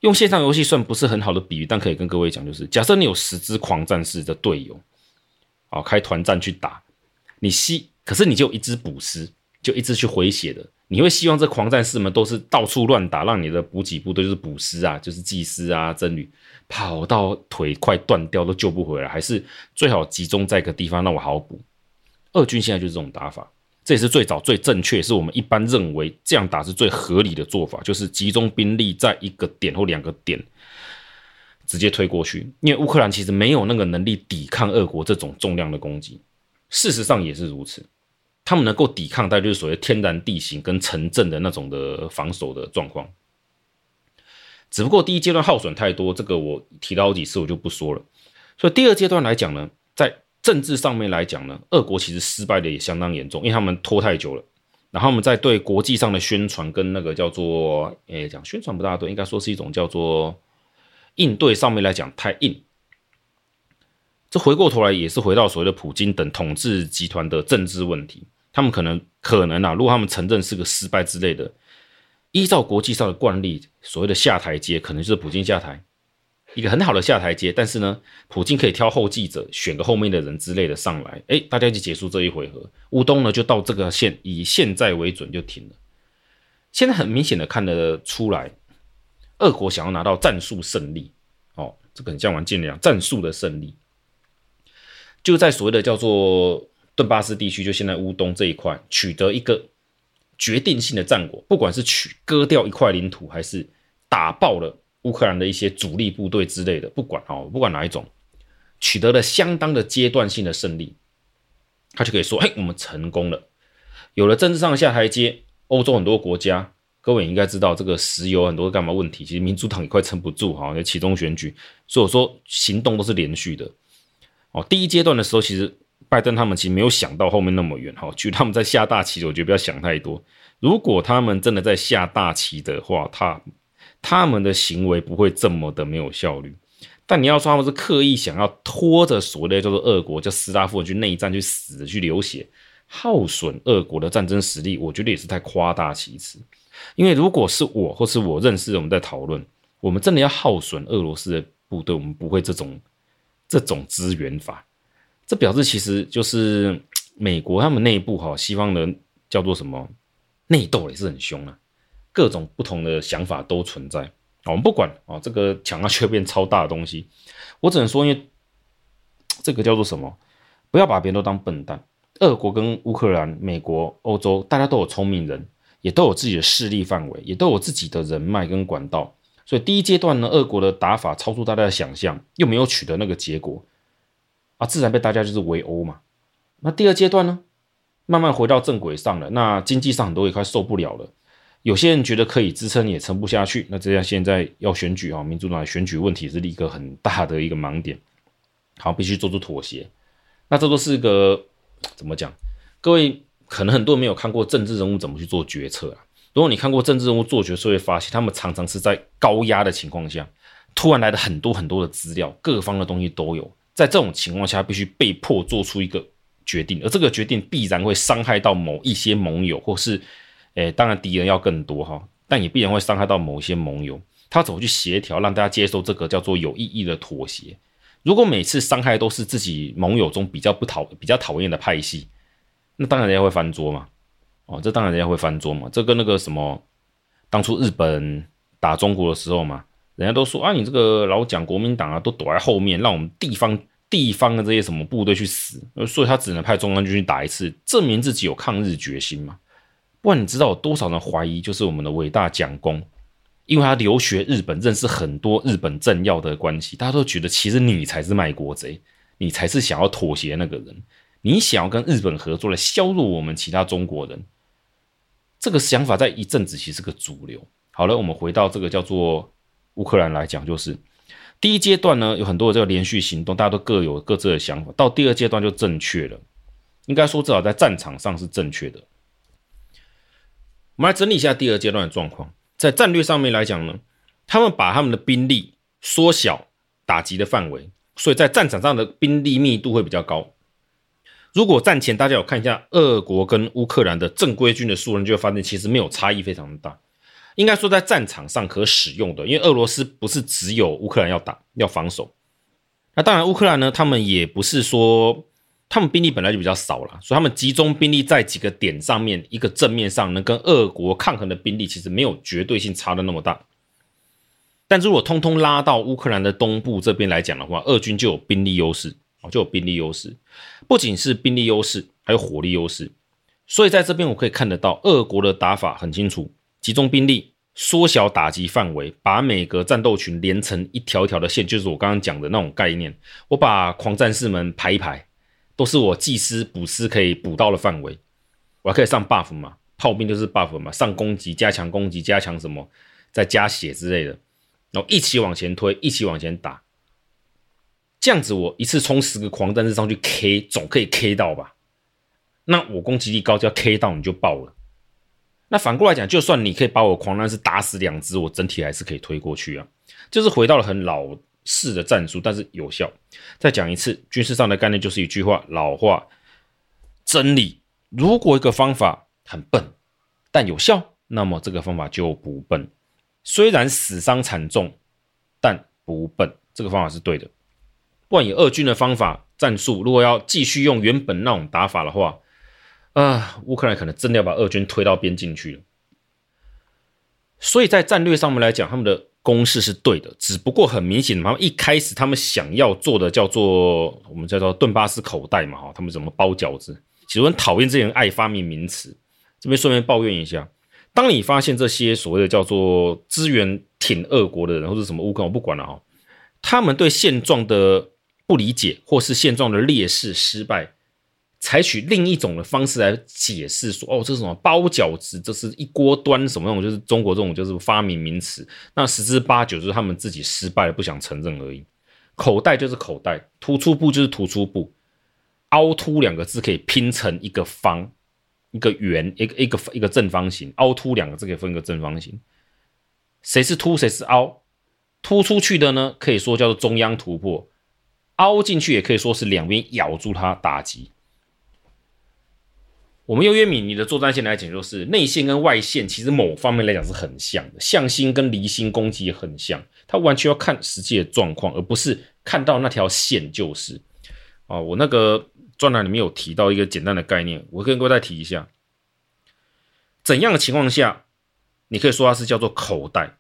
用线上游戏算不是很好的比喻，但可以跟各位讲，就是假设你有十支狂战士的队友。哦，开团战去打，你希可是你就一支补师，就一支去回血的，你会希望这狂战士们都是到处乱打，让你的补给部队就是补师啊，就是祭司啊、真女，跑到腿快断掉都救不回来，还是最好集中在一个地方让我好补？二军现在就是这种打法，这也是最早最正确，是我们一般认为这样打是最合理的做法，就是集中兵力在一个点或两个点。直接推过去，因为乌克兰其实没有那个能力抵抗俄国这种重量的攻击。事实上也是如此，他们能够抵抗，大概就是所谓天然地形跟城镇的那种的防守的状况。只不过第一阶段耗损太多，这个我提到好几次，我就不说了。所以第二阶段来讲呢，在政治上面来讲呢，俄国其实失败的也相当严重，因为他们拖太久了。然后我们在对国际上的宣传跟那个叫做，诶，讲宣传不大对，应该说是一种叫做。应对上面来讲太硬，这回过头来也是回到所谓的普京等统治集团的政治问题。他们可能可能啊，如果他们承认是个失败之类的，依照国际上的惯例，所谓的下台阶可能就是普京下台，一个很好的下台阶。但是呢，普京可以挑后继者，选个后面的人之类的上来，哎，大家就结束这一回合。乌东呢就到这个线，以现在为准就停了。现在很明显的看得出来。俄国想要拿到战术胜利，哦，这个很像玩剑一样，战术的胜利，就在所谓的叫做顿巴斯地区，就现在乌东这一块，取得一个决定性的战果，不管是取割掉一块领土，还是打爆了乌克兰的一些主力部队之类的，不管哦，不管哪一种，取得了相当的阶段性的胜利，他就可以说，嘿，我们成功了，有了政治上下台阶，欧洲很多国家。各位应该知道，这个石油很多干嘛问题？其实民主党也快撑不住哈，在其中选举，所以我说行动都是连续的。哦，第一阶段的时候，其实拜登他们其实没有想到后面那么远哈，就他们在下大棋，我觉得不要想太多。如果他们真的在下大棋的话，他他们的行为不会这么的没有效率。但你要说他们是刻意想要拖着所谓的叫做俄国叫斯拉夫去内战去死去流血，耗损俄国的战争实力，我觉得也是太夸大其词。因为如果是我或是我认识的，我们在讨论，我们真的要耗损俄罗斯的部队，我们不会这种这种资源法，这表示其实就是 美国他们内部哈，西方人叫做什么内斗也是很凶啊，各种不同的想法都存在。我们不管啊，这个抢到却变超大的东西，我只能说，因为 这个叫做什么，不要把别人都当笨蛋。俄国跟乌克兰、美国、欧洲，大家都有聪明人，也都有自己的势力范围，也都有自己的人脉跟管道。所以第一阶段呢，俄国的打法超出大家的想象，又没有取得那个结果，啊，自然被大家就是围殴嘛。那第二阶段呢，慢慢回到正轨上了，那经济上很多也快受不了了。有些人觉得可以支撑，也撑不下去。那这样现在要选举啊，民主党选举问题是一个很大的一个盲点，好，必须做出妥协。那这都是一个。怎么讲？各位可能很多人没有看过政治人物怎么去做决策啊。如果你看过政治人物做决策，会发现他们常常是在高压的情况下，突然来了很多很多的资料，各方的东西都有。在这种情况下，必须被迫做出一个决定，而这个决定必然会伤害到某一些盟友，或是，诶，当然敌人要更多哈，但也必然会伤害到某一些盟友。他怎么去协调，让大家接受这个叫做有意义的妥协？如果每次伤害都是自己盟友中比较不讨、比较讨厌的派系，那当然人家会翻桌嘛。哦，这当然人家会翻桌嘛。这跟那个什么，当初日本打中国的时候嘛，人家都说啊，你这个老蒋国民党啊，都躲在后面，让我们地方地方的这些什么部队去死，所以他只能派中央军去打一次，证明自己有抗日决心嘛。不然你知道有多少人怀疑，就是我们的伟大蒋公。因为他留学日本，认识很多日本政要的关系，大家都觉得其实你才是卖国贼，你才是想要妥协那个人，你想要跟日本合作来削弱我们其他中国人。这个想法在一阵子其实是个主流。好了，我们回到这个叫做乌克兰来讲，就是第一阶段呢，有很多的这个连续行动，大家都各有各自的想法，到第二阶段就正确了。应该说至少在战场上是正确的。我们来整理一下第二阶段的状况。在战略上面来讲呢，他们把他们的兵力缩小打击的范围，所以在战场上的兵力密度会比较高。如果战前大家有看一下俄国跟乌克兰的正规军的数人，就会发现其实没有差异非常的大。应该说在战场上可使用的，因为俄罗斯不是只有乌克兰要打要防守，那当然乌克兰呢，他们也不是说。他们兵力本来就比较少了，所以他们集中兵力在几个点上面，一个正面上能跟俄国抗衡的兵力，其实没有绝对性差的那么大。但如果通通拉到乌克兰的东部这边来讲的话，俄军就有兵力优势，就有兵力优势，不仅是兵力优势，还有火力优势。所以在这边我可以看得到，俄国的打法很清楚：集中兵力，缩小打击范围，把每个战斗群连成一条条的线，就是我刚刚讲的那种概念。我把狂战士们排一排。都是我祭司补师可以补到的范围，我还可以上 buff 嘛，炮兵就是 buff 嘛，上攻击、加强攻击、加强什么，再加血之类的，然后一起往前推，一起往前打，这样子我一次冲十个狂战士上去 K，总可以 K 到吧？那我攻击力高，就要 K 到你就爆了。那反过来讲，就算你可以把我狂战士打死两只，我整体还是可以推过去啊，就是回到了很老。式的战术，但是有效。再讲一次，军事上的概念就是一句话，老话，真理。如果一个方法很笨，但有效，那么这个方法就不笨。虽然死伤惨重，但不笨。这个方法是对的。不管以俄军的方法战术，如果要继续用原本那种打法的话，啊，乌克兰可能真的要把俄军推到边境去了。所以在战略上面来讲，他们的。公式是对的，只不过很明显，他们一开始他们想要做的叫做我们叫做顿巴斯口袋嘛，哈，他们怎么包饺子？其实我很讨厌这些人爱发明名词，这边顺便抱怨一下，当你发现这些所谓的叫做支援挺俄国的人，或者什么乌克兰，我不管了哈，他们对现状的不理解，或是现状的劣势失败。采取另一种的方式来解释说，哦，这是什么包饺子，这是一锅端什么那种，就是中国这种就是发明名词。那十之八九就是他们自己失败了，不想承认而已。口袋就是口袋，突出部就是突出部，凹凸两个字可以拼成一个方，一个圆，一个一个一个正方形。凹凸两个字可以分个正方形。谁是凸，谁是凹？突出去的呢，可以说叫做中央突破；凹进去也可以说是两边咬住它打击。我们用约米尼的作战线来讲，就是内线跟外线其实某方面来讲是很像的，向心跟离心攻击也很像，它完全要看实际的状况，而不是看到那条线就是。哦，我那个专栏里面有提到一个简单的概念，我跟各位再提一下。怎样的情况下，你可以说它是叫做口袋？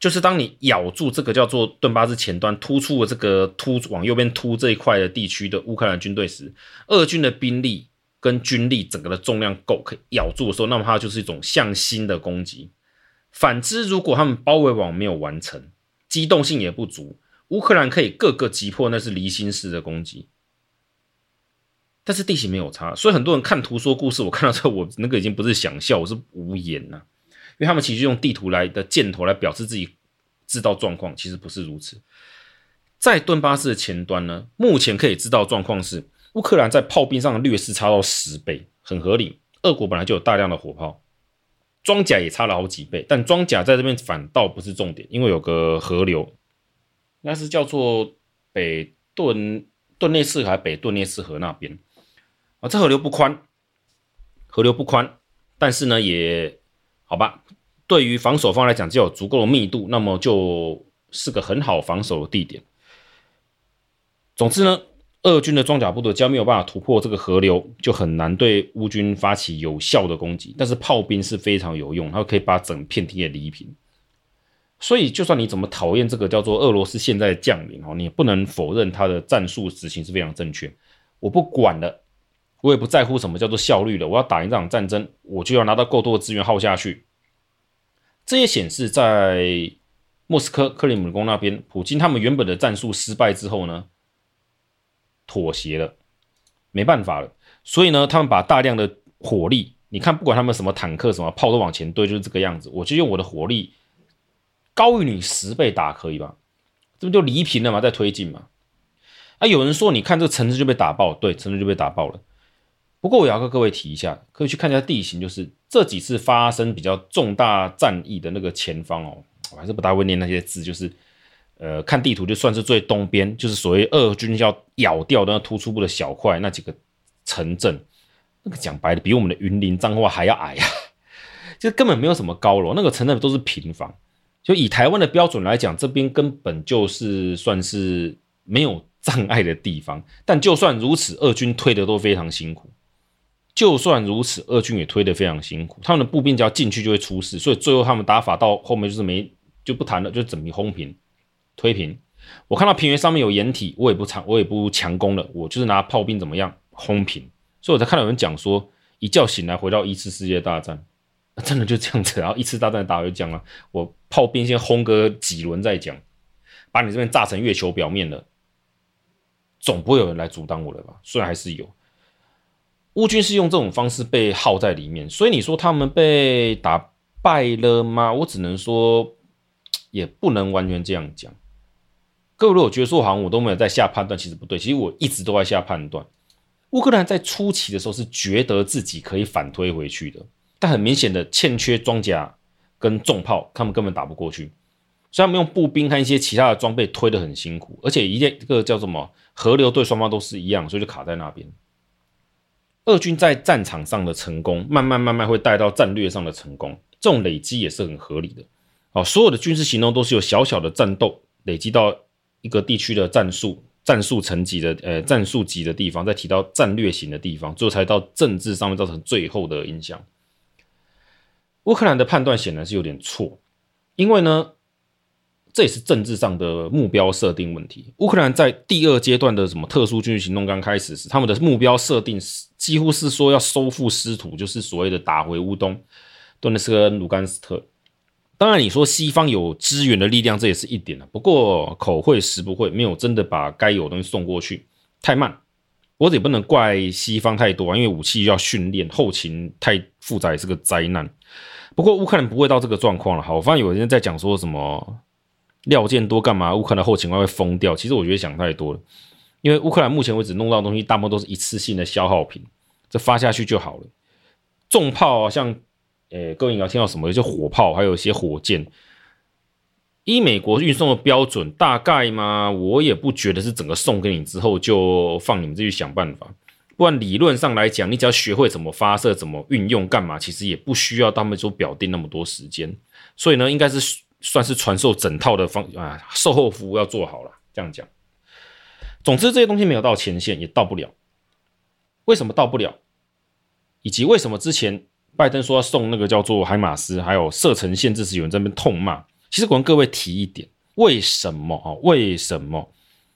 就是当你咬住这个叫做顿巴斯前端突出的这个突往右边突这一块的地区的乌克兰军队时，俄军的兵力跟军力整个的重量够可以咬住的时候，那么它就是一种向心的攻击。反之，如果他们包围网没有完成，机动性也不足，乌克兰可以各个击破，那是离心式的攻击。但是地形没有差，所以很多人看图说故事。我看到这，我那个已经不是想笑，我是无言呐、因为他们其实用地图来的箭头来表示自己知道状况，其实不是如此。在顿巴斯的前端呢，目前可以知道状况是乌克兰在炮兵上的劣势差到十倍，很合理。俄国本来就有大量的火炮，装甲也差了好几倍，但装甲在这边反倒不是重点，因为有个河流，那是叫做北顿顿涅茨河还是北顿涅茨河那边。啊，这河流不宽，河流不宽，但是呢，也好吧。对于防守方来讲，就有足够的密度，那么就是个很好防守的地点。总之呢，俄军的装甲部队只要没有办法突破这个河流，就很难对乌军发起有效的攻击。但是炮兵是非常有用，它可以把整片田野犁平。所以，就算你怎么讨厌这个叫做俄罗斯现在的将领哦，你也不能否认他的战术执行是非常正确。我不管了。我也不在乎什么叫做效率了，我要打赢这场战争，我就要拿到够多的资源耗下去。这也显示在莫斯科克里姆林宫那边，普京他们原本的战术失败之后呢，妥协了，没办法了，所以呢，他们把大量的火力，你看，不管他们什么坦克、什么炮都往前堆，就是这个样子。我就用我的火力高于你十倍打，可以吧？这不就离平了吗？在推进嘛。啊，有人说，你看这城市就被打爆，对，城市就被打爆了。不过我要跟各位提一下，可以去看一下地形，就是这几次发生比较重大战役的那个前方哦，我还是不大会念那些字，就是呃，看地图就算是最东边，就是所谓俄军要咬掉的那突出部的小块那几个城镇，那个讲白的比我们的云林彰化还要矮啊，就根本没有什么高楼，那个城镇都是平房，就以台湾的标准来讲，这边根本就是算是没有障碍的地方，但就算如此，俄军推的都非常辛苦。就算如此，俄军也推得非常辛苦，他们的步兵只要进去就会出事，所以最后他们打法到后面就是没就不谈了，就整平轰平推平。我看到平原上面有掩体，我也不强我也不强攻了，我就是拿炮兵怎么样轰平。所以我才看到有人讲说，一觉醒来回到一次世界大战，真的就这样子。然后一次大战打就讲了，我炮兵先轰个几轮再讲，把你这边炸成月球表面了，总不会有人来阻挡我了吧？虽然还是有。乌军是用这种方式被耗在里面，所以你说他们被打败了吗？我只能说，也不能完全这样讲。各位如果觉得说好像我都没有在下判断，其实不对，其实我一直都在下判断。乌克兰在初期的时候是觉得自己可以反推回去的，但很明显的欠缺装甲跟重炮，他们根本打不过去，所以他们用步兵和一些其他的装备推得很辛苦，而且一个叫什么河流对双方都是一样，所以就卡在那边。俄军在战场上的成功，慢慢慢慢会带到战略上的成功，这种累积也是很合理的。哦，所有的军事行动都是由小小的战斗累积到一个地区的战术、战术层级的呃战术级的地方，再提到战略型的地方，最后才到政治上面造成最后的影响。乌克兰的判断显然是有点错，因为呢。这也是政治上的目标设定问题。乌克兰在第二阶段的什么特殊军事行动刚开始时，他们的目标设定是几乎是说要收复失土，就是所谓的打回乌东、顿涅茨克、卢甘斯特。当然，你说西方有支援的力量，这也是一点了。不过口惠实不会，没有真的把该有的东西送过去，太慢。我也不能怪西方太多啊，因为武器要训练，后勤太复杂也是个灾难。不过乌克兰不会到这个状况了。好，我发现有人在讲说什么。料件多干嘛？乌克兰后勤会疯掉。其实我觉得想太多了，因为乌克兰目前为止弄到的东西，大部分都是一次性的消耗品，这发下去就好了。重炮，像，呃，各位应该听到什么？就火炮，还有一些火箭。依美国运送的标准，大概嘛，我也不觉得是整个送给你之后就放你们自己想办法。不然理论上来讲，你只要学会怎么发射、怎么运用、干嘛，其实也不需要他们说表定那么多时间。所以呢，应该是。算是传授整套的方啊，售后服务要做好了。这样讲，总之，这些东西没有到前线，也到不了。为什么到不了？以及为什么之前拜登说要送那个叫做海马斯，还有射程限制时，有人在那边痛骂？其实我跟各位提一点，为什么啊？为什么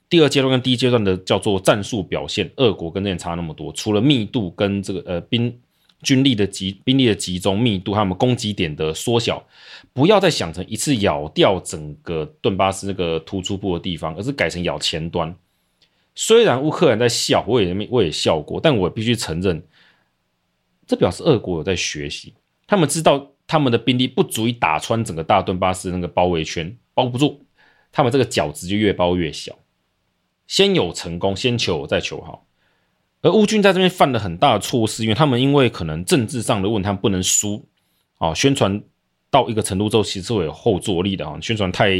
第二阶段跟第一阶段的叫做战术表现，俄国跟那边差那么多？除了密度跟这个呃兵军力的集兵力的集中密度，他们攻击点的缩小，不要再想成一次咬掉整个顿巴斯那个突出部的地方，而是改成咬前端。虽然乌克兰在笑，我也我也笑过，但我必须承认，这表示俄国有在学习。他们知道他们的兵力不足以打穿整个大顿巴斯那个包围圈，包不住，他们这个饺子就越包越小。先有成功，先求再求好。而乌军在这边犯了很大的错失，因为他们因为可能政治上的问题，他们不能输啊。宣传到一个程度之后，其实会有后坐力的啊。宣传太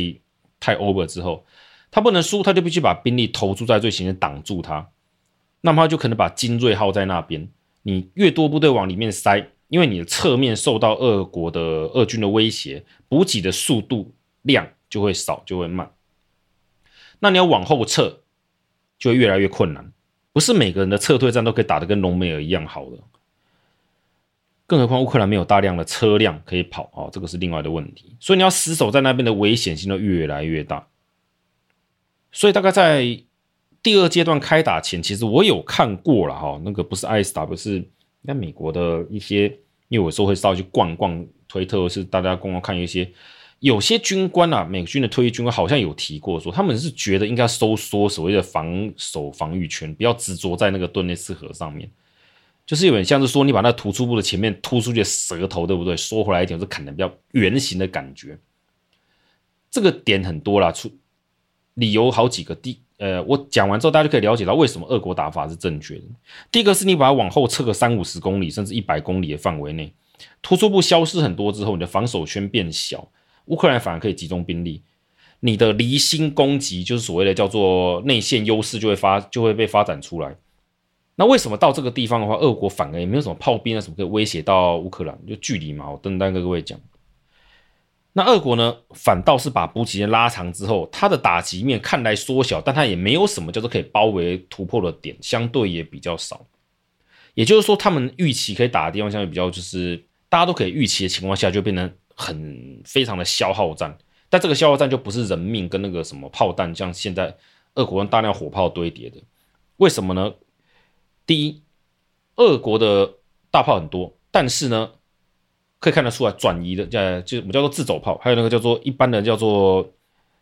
太 over 之后。他不能输，他就必须把兵力投注在最前面挡住他，那么他就可能把精锐耗在那边。你越多部队往里面塞，因为你的侧面受到俄国的俄军的威胁，补给的速度量就会少，就会慢。那你要往后撤，就会越来越困难。不是每个人的撤退战都可以打得跟隆美尔一样好的，更何况乌克兰没有大量的车辆可以跑啊，这个是另外的问题。所以你要死守在那边的危险性就越来越大。所以大概在第二阶段开打前，其实我有看过了哈，那个不是 ISW，是应该美国的一些，因为有时候会稍微去逛逛推特，是大家共同看一些，有些军官啊，美军的退役军官好像有提过说，他们是觉得应该收缩所谓的防守防御圈，不要执着在那个顿涅茨河上面，就是有点像是说你把那突出部的前面突出去的舌头，对不对？缩回来一点，是砍的比较圆形的感觉，这个点很多啦，出。理由好几个，第呃，我讲完之后，大家就可以了解到为什么俄国打法是正确的。第一个是你把它往后撤个三五十公里，甚至一百公里的范围内，突出部消失很多之后，你的防守圈变小，乌克兰反而可以集中兵力，你的离心攻击就是所谓的叫做内线优势就会发就会被发展出来。那为什么到这个地方的话，俄国反而也没有什么炮兵啊什么可以威胁到乌克兰？就距离嘛，我等等跟各位讲。那俄国呢，反倒是把补给线拉长之后，它的打击面看来缩小，但它也没有什么叫做可以包围突破的点，相对也比较少。也就是说，他们预期可以打的地方，相对比较就是大家都可以预期的情况下，就变成很非常的消耗战。但这个消耗战就不是人命跟那个什么炮弹，像现在俄国用大量火炮堆叠的。为什么呢？第一，俄国的大炮很多，但是呢，可以看得出来，转移的呃就我们叫做自走炮，还有那个叫做一般的叫做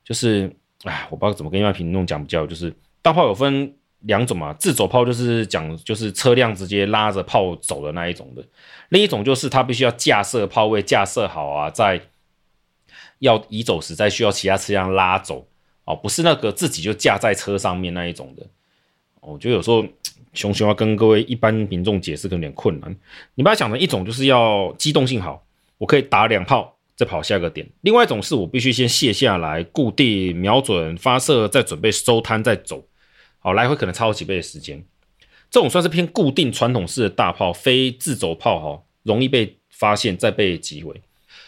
就是哎，我不知道怎么跟一般民众讲比较，就是大炮有分两种嘛，自走炮就是讲就是车辆直接拉着炮走的那一种的，另一种就是它必须要架设炮位架设好啊，在要移走时再需要其他车辆拉走哦，不是那个自己就架在车上面那一种的，我觉得有时候。熊熊要跟各位一般民众解释，可能有点困难。你把它想成一种就是要机动性好，我可以打两炮再跑下个点；另外一种是我必须先卸下来，固定瞄准发射，再准备收摊再走。好，来回可能超几倍的时间。这种算是偏固定传统式的大炮，非自走炮哈，容易被发现再被击毁。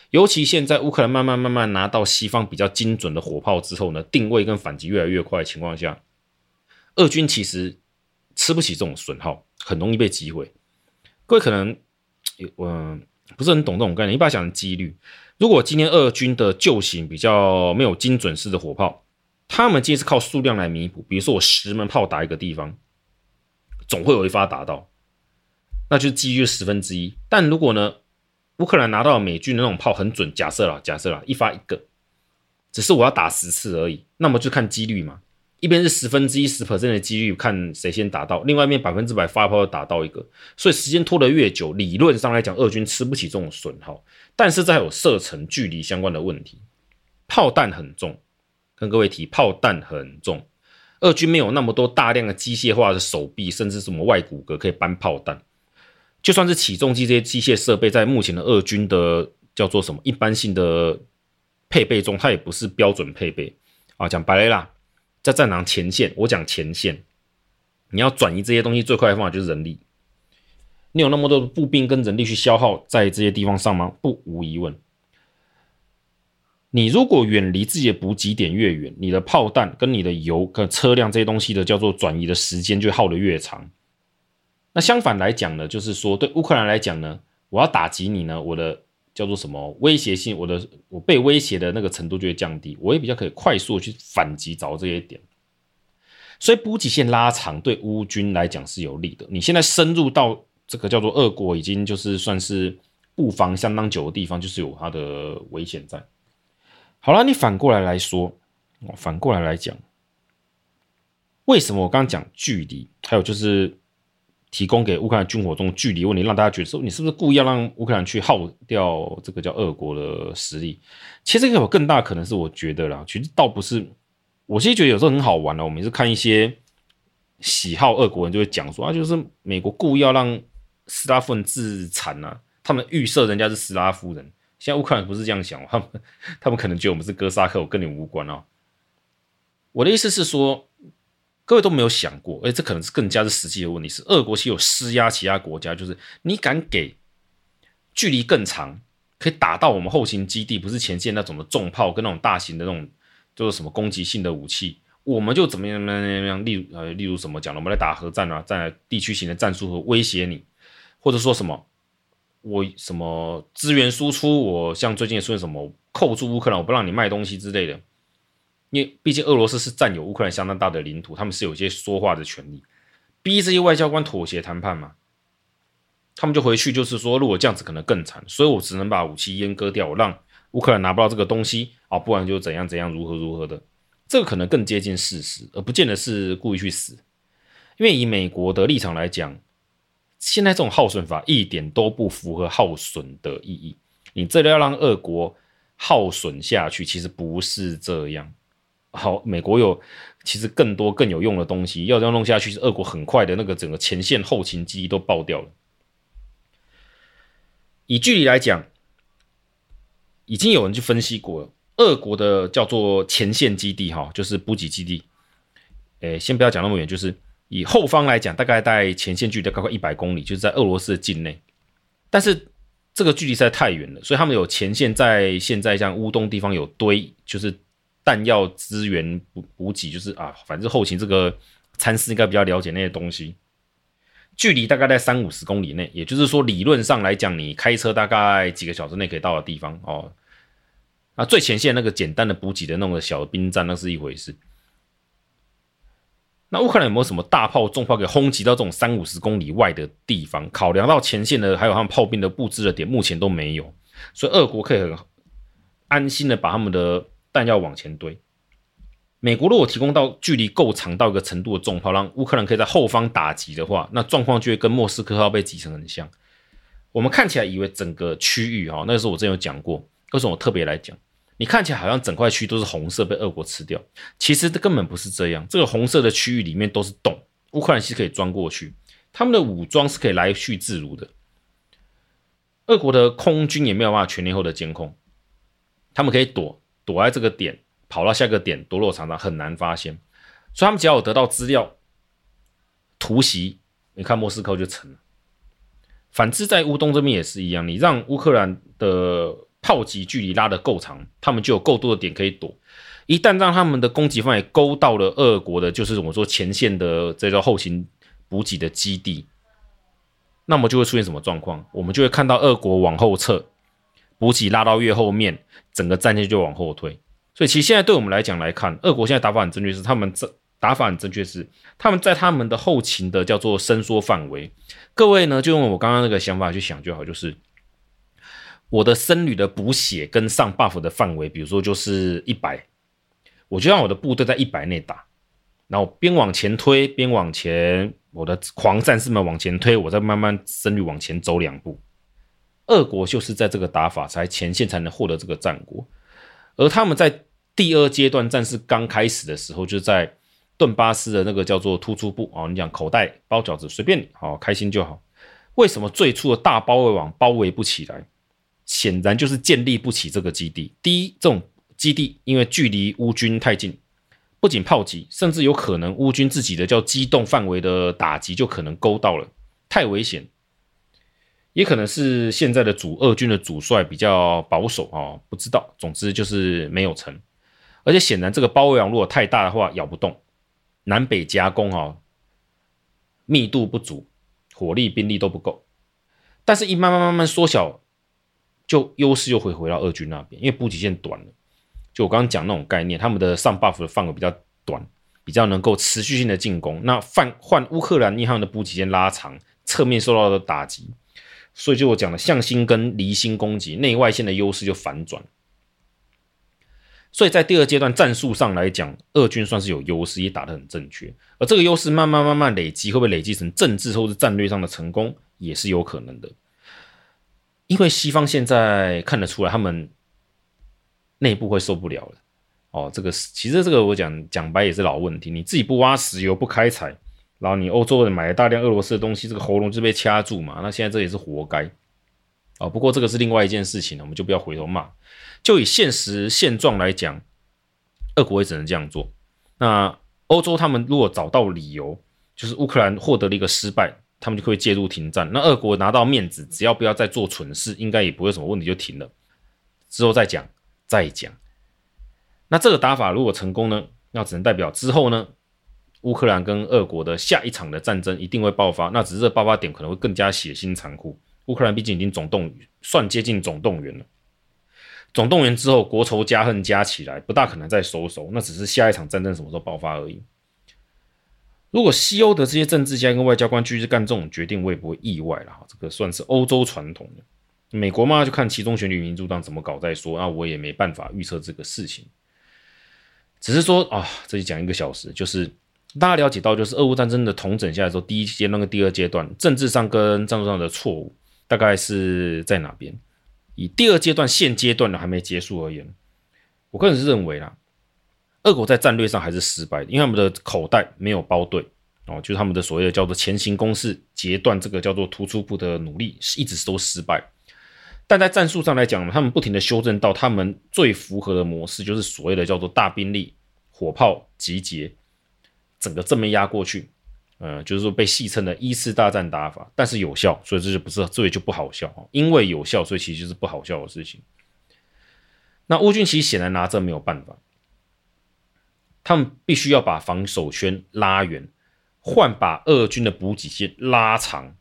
尤其现在乌克兰慢慢慢慢拿到西方比较精准的火炮之后呢，定位跟反击越来越快的情况下，俄军其实。吃不起这种损耗，很容易被击毁。各位可能，嗯，不是很懂这种概念。你把它想几率，如果今天俄军的旧型比较没有精准式的火炮，他们今天是靠数量来弥补。比如说我十门炮打一个地方，总会有一发打到，那就是几率十分之一。但如果呢，乌克兰拿到美军的那种炮很准，假设啦，假设啦，一发一个，只是我要打十次而已，那么就看几率嘛。一边是十分之一十 percent 的几率，看谁先打到；另外一边百分之百发炮打到一个，所以时间拖得越久，理论上来讲，俄军吃不起这种损耗。但是这还有射程距离相关的问题，炮弹很重，跟各位提，炮弹很重，俄军没有那么多大量的机械化的手臂，甚至什么外骨骼可以搬炮弹。就算是起重机这些机械设备，在目前的俄军的叫做什么一般性的配备中，它也不是标准配备啊。讲白了啦。在战场前线，我讲前线，你要转移这些东西最快的方法就是人力。你有那么多的步兵跟人力去消耗在这些地方上吗？不，无疑问。你如果远离自己的补给点越远，你的炮弹跟你的油跟车辆这些东西的叫做转移的时间就耗得越长。那相反来讲呢，就是说对乌克兰来讲呢，我要打击你呢，我的叫做什么威胁性，我的我被威胁的那个程度就会降低，我也比较可以快速去反击找这些点。所以补给线拉长对乌军来讲是有利的。你现在深入到这个叫做俄国已经就是算是布防相当久的地方，就是有它的危险在。好了，你反过来来说，反过来来讲，为什么我刚刚讲距离，还有就是提供给乌克兰军火中距离问题，让大家觉得说你是不是故意要让乌克兰去耗掉这个叫俄国的实力？其实这个有更大可能是我觉得啦，其实倒不是，我其实觉得有时候很好玩的。我每次看一些喜好俄国人就会讲说啊，就是美国故意要让斯拉夫人自残啊，他们预设人家是斯拉夫人。现在乌克兰不是这样想，他们他们可能觉得我们是哥萨克，我跟你无关哦。我的意思是说，各位都没有想过，哎，这可能是更加是实际的问题。是俄国其实有施压其他国家，就是你敢给距离更长，可以打到我们后勤基地，不是前线那种的重炮跟那种大型的那种，就是什么攻击性的武器，我们就怎么样怎么样样。例如呃，例如什么讲？我们来打核战啊，在地区型的战术和威胁你，或者说什么。我什么资源输出？我像最近也说什么扣住乌克兰，我不让你卖东西之类的。因为毕竟俄罗斯是占有乌克兰相当大的领土，他们是有一些说话的权利，逼这些外交官妥协谈判嘛。他们就回去就是说，如果这样子可能更惨，所以我只能把武器阉割掉，我让乌克兰拿不到这个东西啊，不然就怎样怎样，如何如何的。这个可能更接近事实，而不见得是故意去死。因为以美国的立场来讲。现在这种耗损法一点都不符合耗损的意义。你这要让俄国耗损下去，其实不是这样。好，美国有其实更多更有用的东西，要这样弄下去，是俄国很快的那个整个前线后勤基地都爆掉了。以距离来讲，已经有人去分析过了，俄国的叫做前线基地，哈，就是补给基地。诶，先不要讲那么远，就是。以后方来讲，大概在前线距离大概一百公里，就是在俄罗斯的境内。但是这个距离实在太远了，所以他们有前线在现在像乌东地方有堆，就是弹药资源补补给，就是啊，反正后勤这个参事应该比较了解那些东西。距离大概在三五十公里内，也就是说理论上来讲，你开车大概几个小时内可以到的地方哦。那最前线那个简单的补给的那种小兵站，那是一回事。那乌克兰有没有什么大炮、重炮给轰击到这种三五十公里外的地方？考量到前线的还有他们炮兵的布置的点，目前都没有，所以俄国可以很安心的把他们的弹药往前堆。美国如果提供到距离够长到一个程度的重炮，让乌克兰可以在后方打击的话，那状况就会跟莫斯科号被击成很像。我们看起来以为整个区域哈，那个时候我之前有讲过，为什么我特别来讲？你看起来好像整块区都是红色，被俄国吃掉。其实这根本不是这样。这个红色的区域里面都是洞，乌克兰其实可以钻过去。他们的武装是可以来去自如的。俄国的空军也没有办法全天候的监控，他们可以躲躲在这个点，跑到下个点，躲躲藏藏，很难发现。所以他们只要有得到资料，突袭，你看莫斯科就成了。反之，在乌东这边也是一样，你让乌克兰的。炮击距离拉得够长，他们就有够多的点可以躲。一旦让他们的攻击范围勾到了俄国的，就是我们说前线的这个后勤补给的基地，那么就会出现什么状况？我们就会看到俄国往后撤，补给拉到越后面，整个战线就往后退。所以，其实现在对我们来讲来看，俄国现在打法很正确，是他们这打法很正确，是他们在他们的后勤的叫做伸缩范围。各位呢，就用我刚刚那个想法去想就好，就是。我的僧侣的补血跟上 buff 的范围，比如说就是一百，我就让我的部队在一百内打，然后边往前推边往前，我的狂战士们往前推，我再慢慢僧侣往前走两步。俄国就是在这个打法才前线才能获得这个战果，而他们在第二阶段战事刚开始的时候，就在顿巴斯的那个叫做突出部哦，你讲口袋包饺子随便你，好开心就好。为什么最初的大包围网包围不起来？显然就是建立不起这个基地。第一，这种基地因为距离乌军太近，不仅炮击，甚至有可能乌军自己的叫机动范围的打击就可能勾到了，太危险。也可能是现在的主俄军的主帅比较保守哦，不知道。总之就是没有成，而且显然这个包围网如果太大的话，咬不动，南北夹攻哦，密度不足，火力兵力都不够。但是，一慢慢慢慢缩小，就优势又会回到俄军那边，因为补给线短了。就我刚刚讲那种概念，他们的上 buff 的范围比较短，比较能够持续性的进攻。那换换乌克兰一号的补给线拉长，侧面受到的打击。所以，就我讲的向心跟离心攻击，内外线的优势就反转。所以在第二阶段战术上来讲，俄军算是有优势，也打得很正确。而这个优势慢慢慢慢累积，会不会累积成政治或是战略上的成功，也是有可能的。因为西方现在看得出来，他们内部会受不了了。哦，这个其实这个我讲讲白也是老问题，你自己不挖石油，不开采。然后你欧洲人买了大量俄罗斯的东西，这个喉咙就被掐住嘛。那现在这也是活该哦。不过这个是另外一件事情，我们就不要回头骂。就以现实现状来讲，俄国也只能这样做。那欧洲他们如果找到理由，就是乌克兰获得了一个失败，他们就可以介入停战。那俄国拿到面子，只要不要再做蠢事，应该也不会有什么问题，就停了。之后再讲，再讲。那这个打法如果成功呢？那只能代表之后呢？乌克兰跟俄国的下一场的战争一定会爆发，那只是这爆发点可能会更加血腥残酷。乌克兰毕竟已经总动员，算接近总动员了。总动员之后，国仇家恨加起来，不大可能再收手。那只是下一场战争什么时候爆发而已。如果西欧的这些政治家跟外交官继续干这种决定，我也不会意外了哈。这个算是欧洲传统的。美国嘛，就看其中选举民主党怎么搞再说。那我也没办法预测这个事情。只是说啊，这里讲一个小时，就是。大家了解到，就是俄乌战争的统整下来之后，第一阶段跟第二阶段政治上跟战术上的错误，大概是在哪边？以第二阶段现阶段的还没结束而言，我个人是认为啦，俄国在战略上还是失败的，因为他们的口袋没有包对哦，就是他们的所谓的叫做前行攻势截断这个叫做突出部的努力是，一直都失败。但在战术上来讲，他们不停的修正到他们最符合的模式，就是所谓的叫做大兵力火炮集结。整个正面压过去，呃，就是说被戏称的一次大战打法，但是有效，所以这就不是，这也就不好笑。因为有效，所以其实就是不好笑的事情。那乌军其实显然拿这没有办法，他们必须要把防守圈拉远，换把俄军的补给线拉长，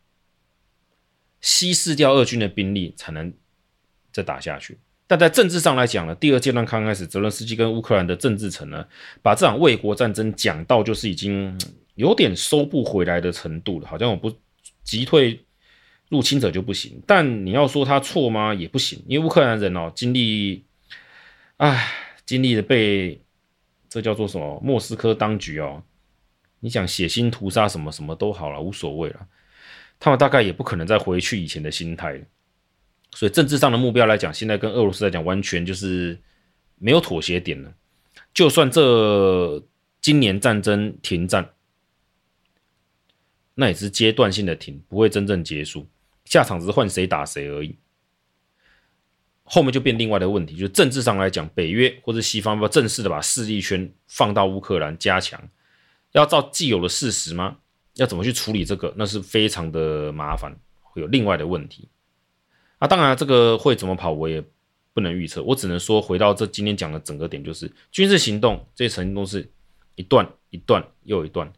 稀释掉俄军的兵力，才能再打下去。但在政治上来讲呢，第二阶段刚开始，泽伦斯基跟乌克兰的政治层呢，把这场卫国战争讲到就是已经有点收不回来的程度了，好像我不击退入侵者就不行。但你要说他错吗？也不行，因为乌克兰人哦，经历，唉，经历了被这叫做什么莫斯科当局哦，你想血腥屠杀什么什么都好了，无所谓了，他们大概也不可能再回去以前的心态了。所以政治上的目标来讲，现在跟俄罗斯来讲，完全就是没有妥协点了。就算这今年战争停战，那也是阶段性的停，不会真正结束。下场只是换谁打谁而已。后面就变另外的问题，就是政治上来讲，北约或者西方要正式的把势力圈放到乌克兰加强，要照既有的事实吗？要怎么去处理这个？那是非常的麻烦，会有另外的问题。啊，当然，这个会怎么跑，我也不能预测。我只能说，回到这今天讲的整个点，就是军事行动这些行动是一段一段又一段。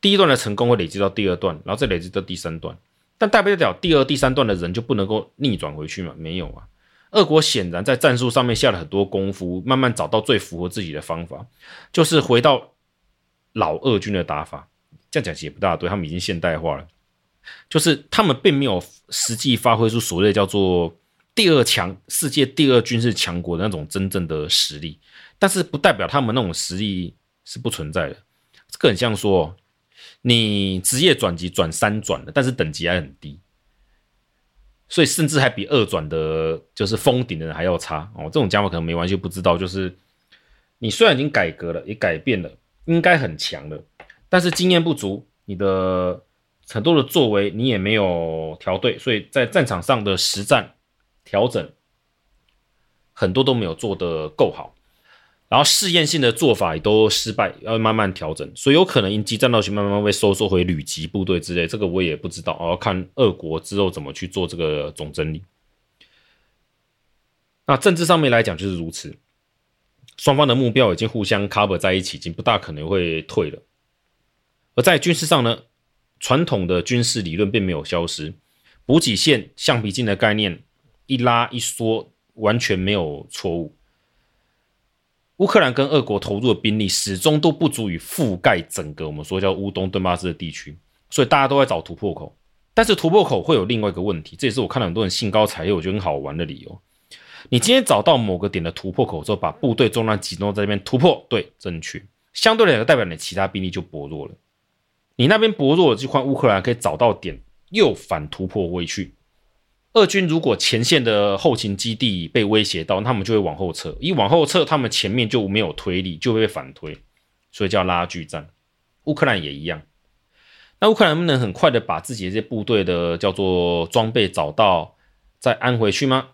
第一段的成功会累积到第二段，然后再累积到第三段。但代表第二、第三段的人就不能够逆转回去嘛？没有啊。俄国显然在战术上面下了很多功夫，慢慢找到最符合自己的方法，就是回到老俄军的打法。这样讲其实也不大对，他们已经现代化了。就是他们并没有实际发挥出所谓叫做第二强、世界第二军事强国的那种真正的实力，但是不代表他们那种实力是不存在的。这个很像说，你职业转级转三转的，但是等级还很低，所以甚至还比二转的，就是封顶的人还要差哦。这种讲法可能没完全不知道，就是你虽然已经改革了，也改变了，应该很强了，但是经验不足，你的。很多的作为你也没有调对，所以在战场上的实战调整很多都没有做得够好。然后试验性的做法也都失败，要慢慢调整，所以有可能营级战斗群慢慢被收缩回旅级部队之类，这个我也不知道，我要看俄国之后怎么去做这个总整理。那政治上面来讲就是如此，双方的目标已经互相 cover 在一起，已经不大可能会退了。而在军事上呢，传统的军事理论并没有消失，补给线、橡皮筋的概念一拉一缩，完全没有错误。乌克兰跟俄国投入的兵力始终都不足以覆盖整个我们说叫乌东顿巴斯的地区，所以大家都在找突破口。但是突破口会有另外一个问题，这也是我看到很多人兴高采烈，我觉得很好玩的理由。你今天找到某个点的突破口之后，把部队重量集中在这边突破，对，正确。相对来讲，代表你其他兵力就薄弱了。你那边薄弱了，就换乌克兰可以找到点，又反突破回去。俄军如果前线的后勤基地被威胁到，他们就会往后撤。一往后撤，他们前面就没有推力，就会被反推，所以叫拉锯战。乌克兰也一样。那乌克兰能不能很快的把自己的这些部队的叫做装备找到，再安回去吗？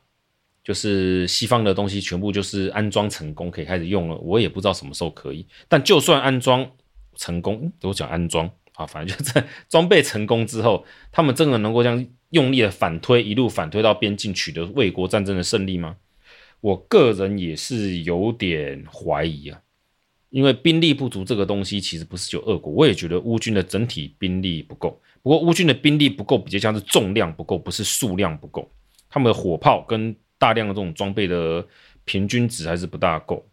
就是西方的东西全部就是安装成功，可以开始用了。我也不知道什么时候可以。但就算安装成功，都讲安装啊，反正就在装备成功之后，他们真的能够将。用力的反推，一路反推到边境，取得卫国战争的胜利吗？我个人也是有点怀疑啊，因为兵力不足这个东西，其实不是就俄国，我也觉得乌军的整体兵力不够。不过乌军的兵力不够，比较像是重量不够，不是数量不够。他们的火炮跟大量的这种装备的平均值还是不大够。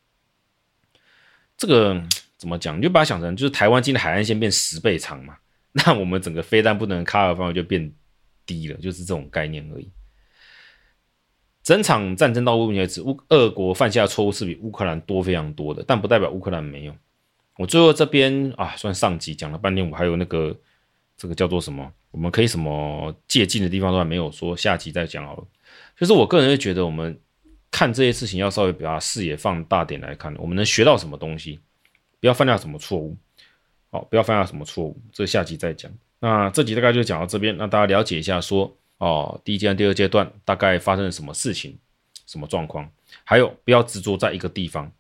这个怎么讲？你就把它想成就是台湾今天海岸线变十倍长嘛，那我们整个飞弹不能 cover 范围就变。低了，就是这种概念而已。整场战争到目前为止，乌俄国犯下的错误是比乌克兰多非常多的，但不代表乌克兰没有。我最后这边啊，算上集讲了半天，我还有那个这个叫做什么，我们可以什么借鉴的地方都还没有说，下集再讲好了。就是我个人会觉得，我们看这些事情要稍微把视野放大点来看，我们能学到什么东西，不要犯下什么错误，好，不要犯下什么错误，这下集再讲。那这集大概就讲到这边，让大家了解一下说哦，第一阶段、第二阶段大概发生了什么事情、什么状况，还有不要执着在一个地方。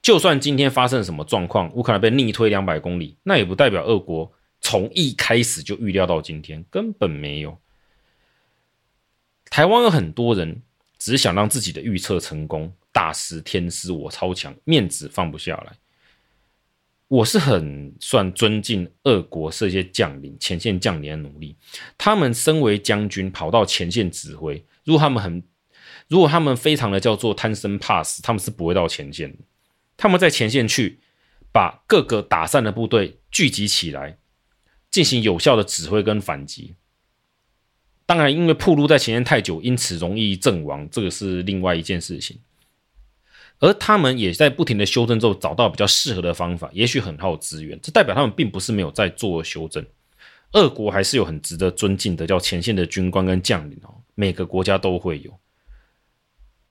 就算今天发生了什么状况，乌克兰被逆推两百公里，那也不代表俄国从一开始就预料到今天，根本没有。台湾有很多人只想让自己的预测成功，大师天师我超强，面子放不下来。我是很算尊敬俄国这些将领、前线将领的努力。他们身为将军，跑到前线指挥。如果他们很，如果他们非常的叫做贪生怕死，他们是不会到前线的。他们在前线去把各个打散的部队聚集起来，进行有效的指挥跟反击。当然，因为铺路在前线太久，因此容易阵亡，这个是另外一件事情。而他们也在不停的修正之后，找到比较适合的方法，也许很耗资源，这代表他们并不是没有在做修正。俄国还是有很值得尊敬的叫前线的军官跟将领哦，每个国家都会有。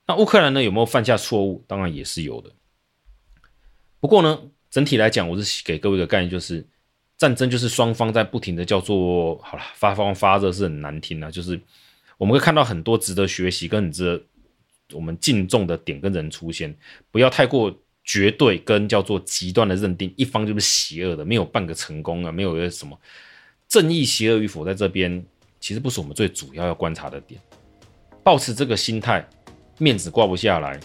那乌克兰呢，有没有犯下错误？当然也是有的。不过呢，整体来讲，我是给各位一个概念，就是战争就是双方在不停的叫做好了，发光发热是很难听的，就是我们会看到很多值得学习跟很值得。我们敬重的点跟人出现，不要太过绝对跟叫做极端的认定，一方就是邪恶的，没有半个成功啊，没有个什么正义邪恶与否，在这边其实不是我们最主要要观察的点。抱持这个心态，面子挂不下来，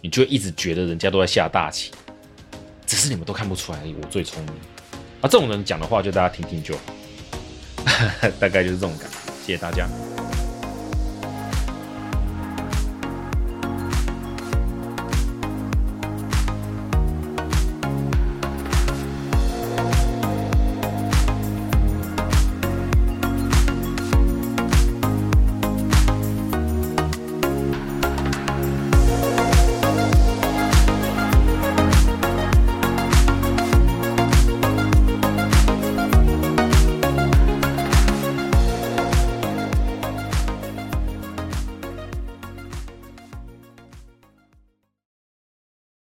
你就一直觉得人家都在下大棋，只是你们都看不出来而已。我最聪明啊，这种人讲的话就大家听听就好，大概就是这种感觉。谢谢大家。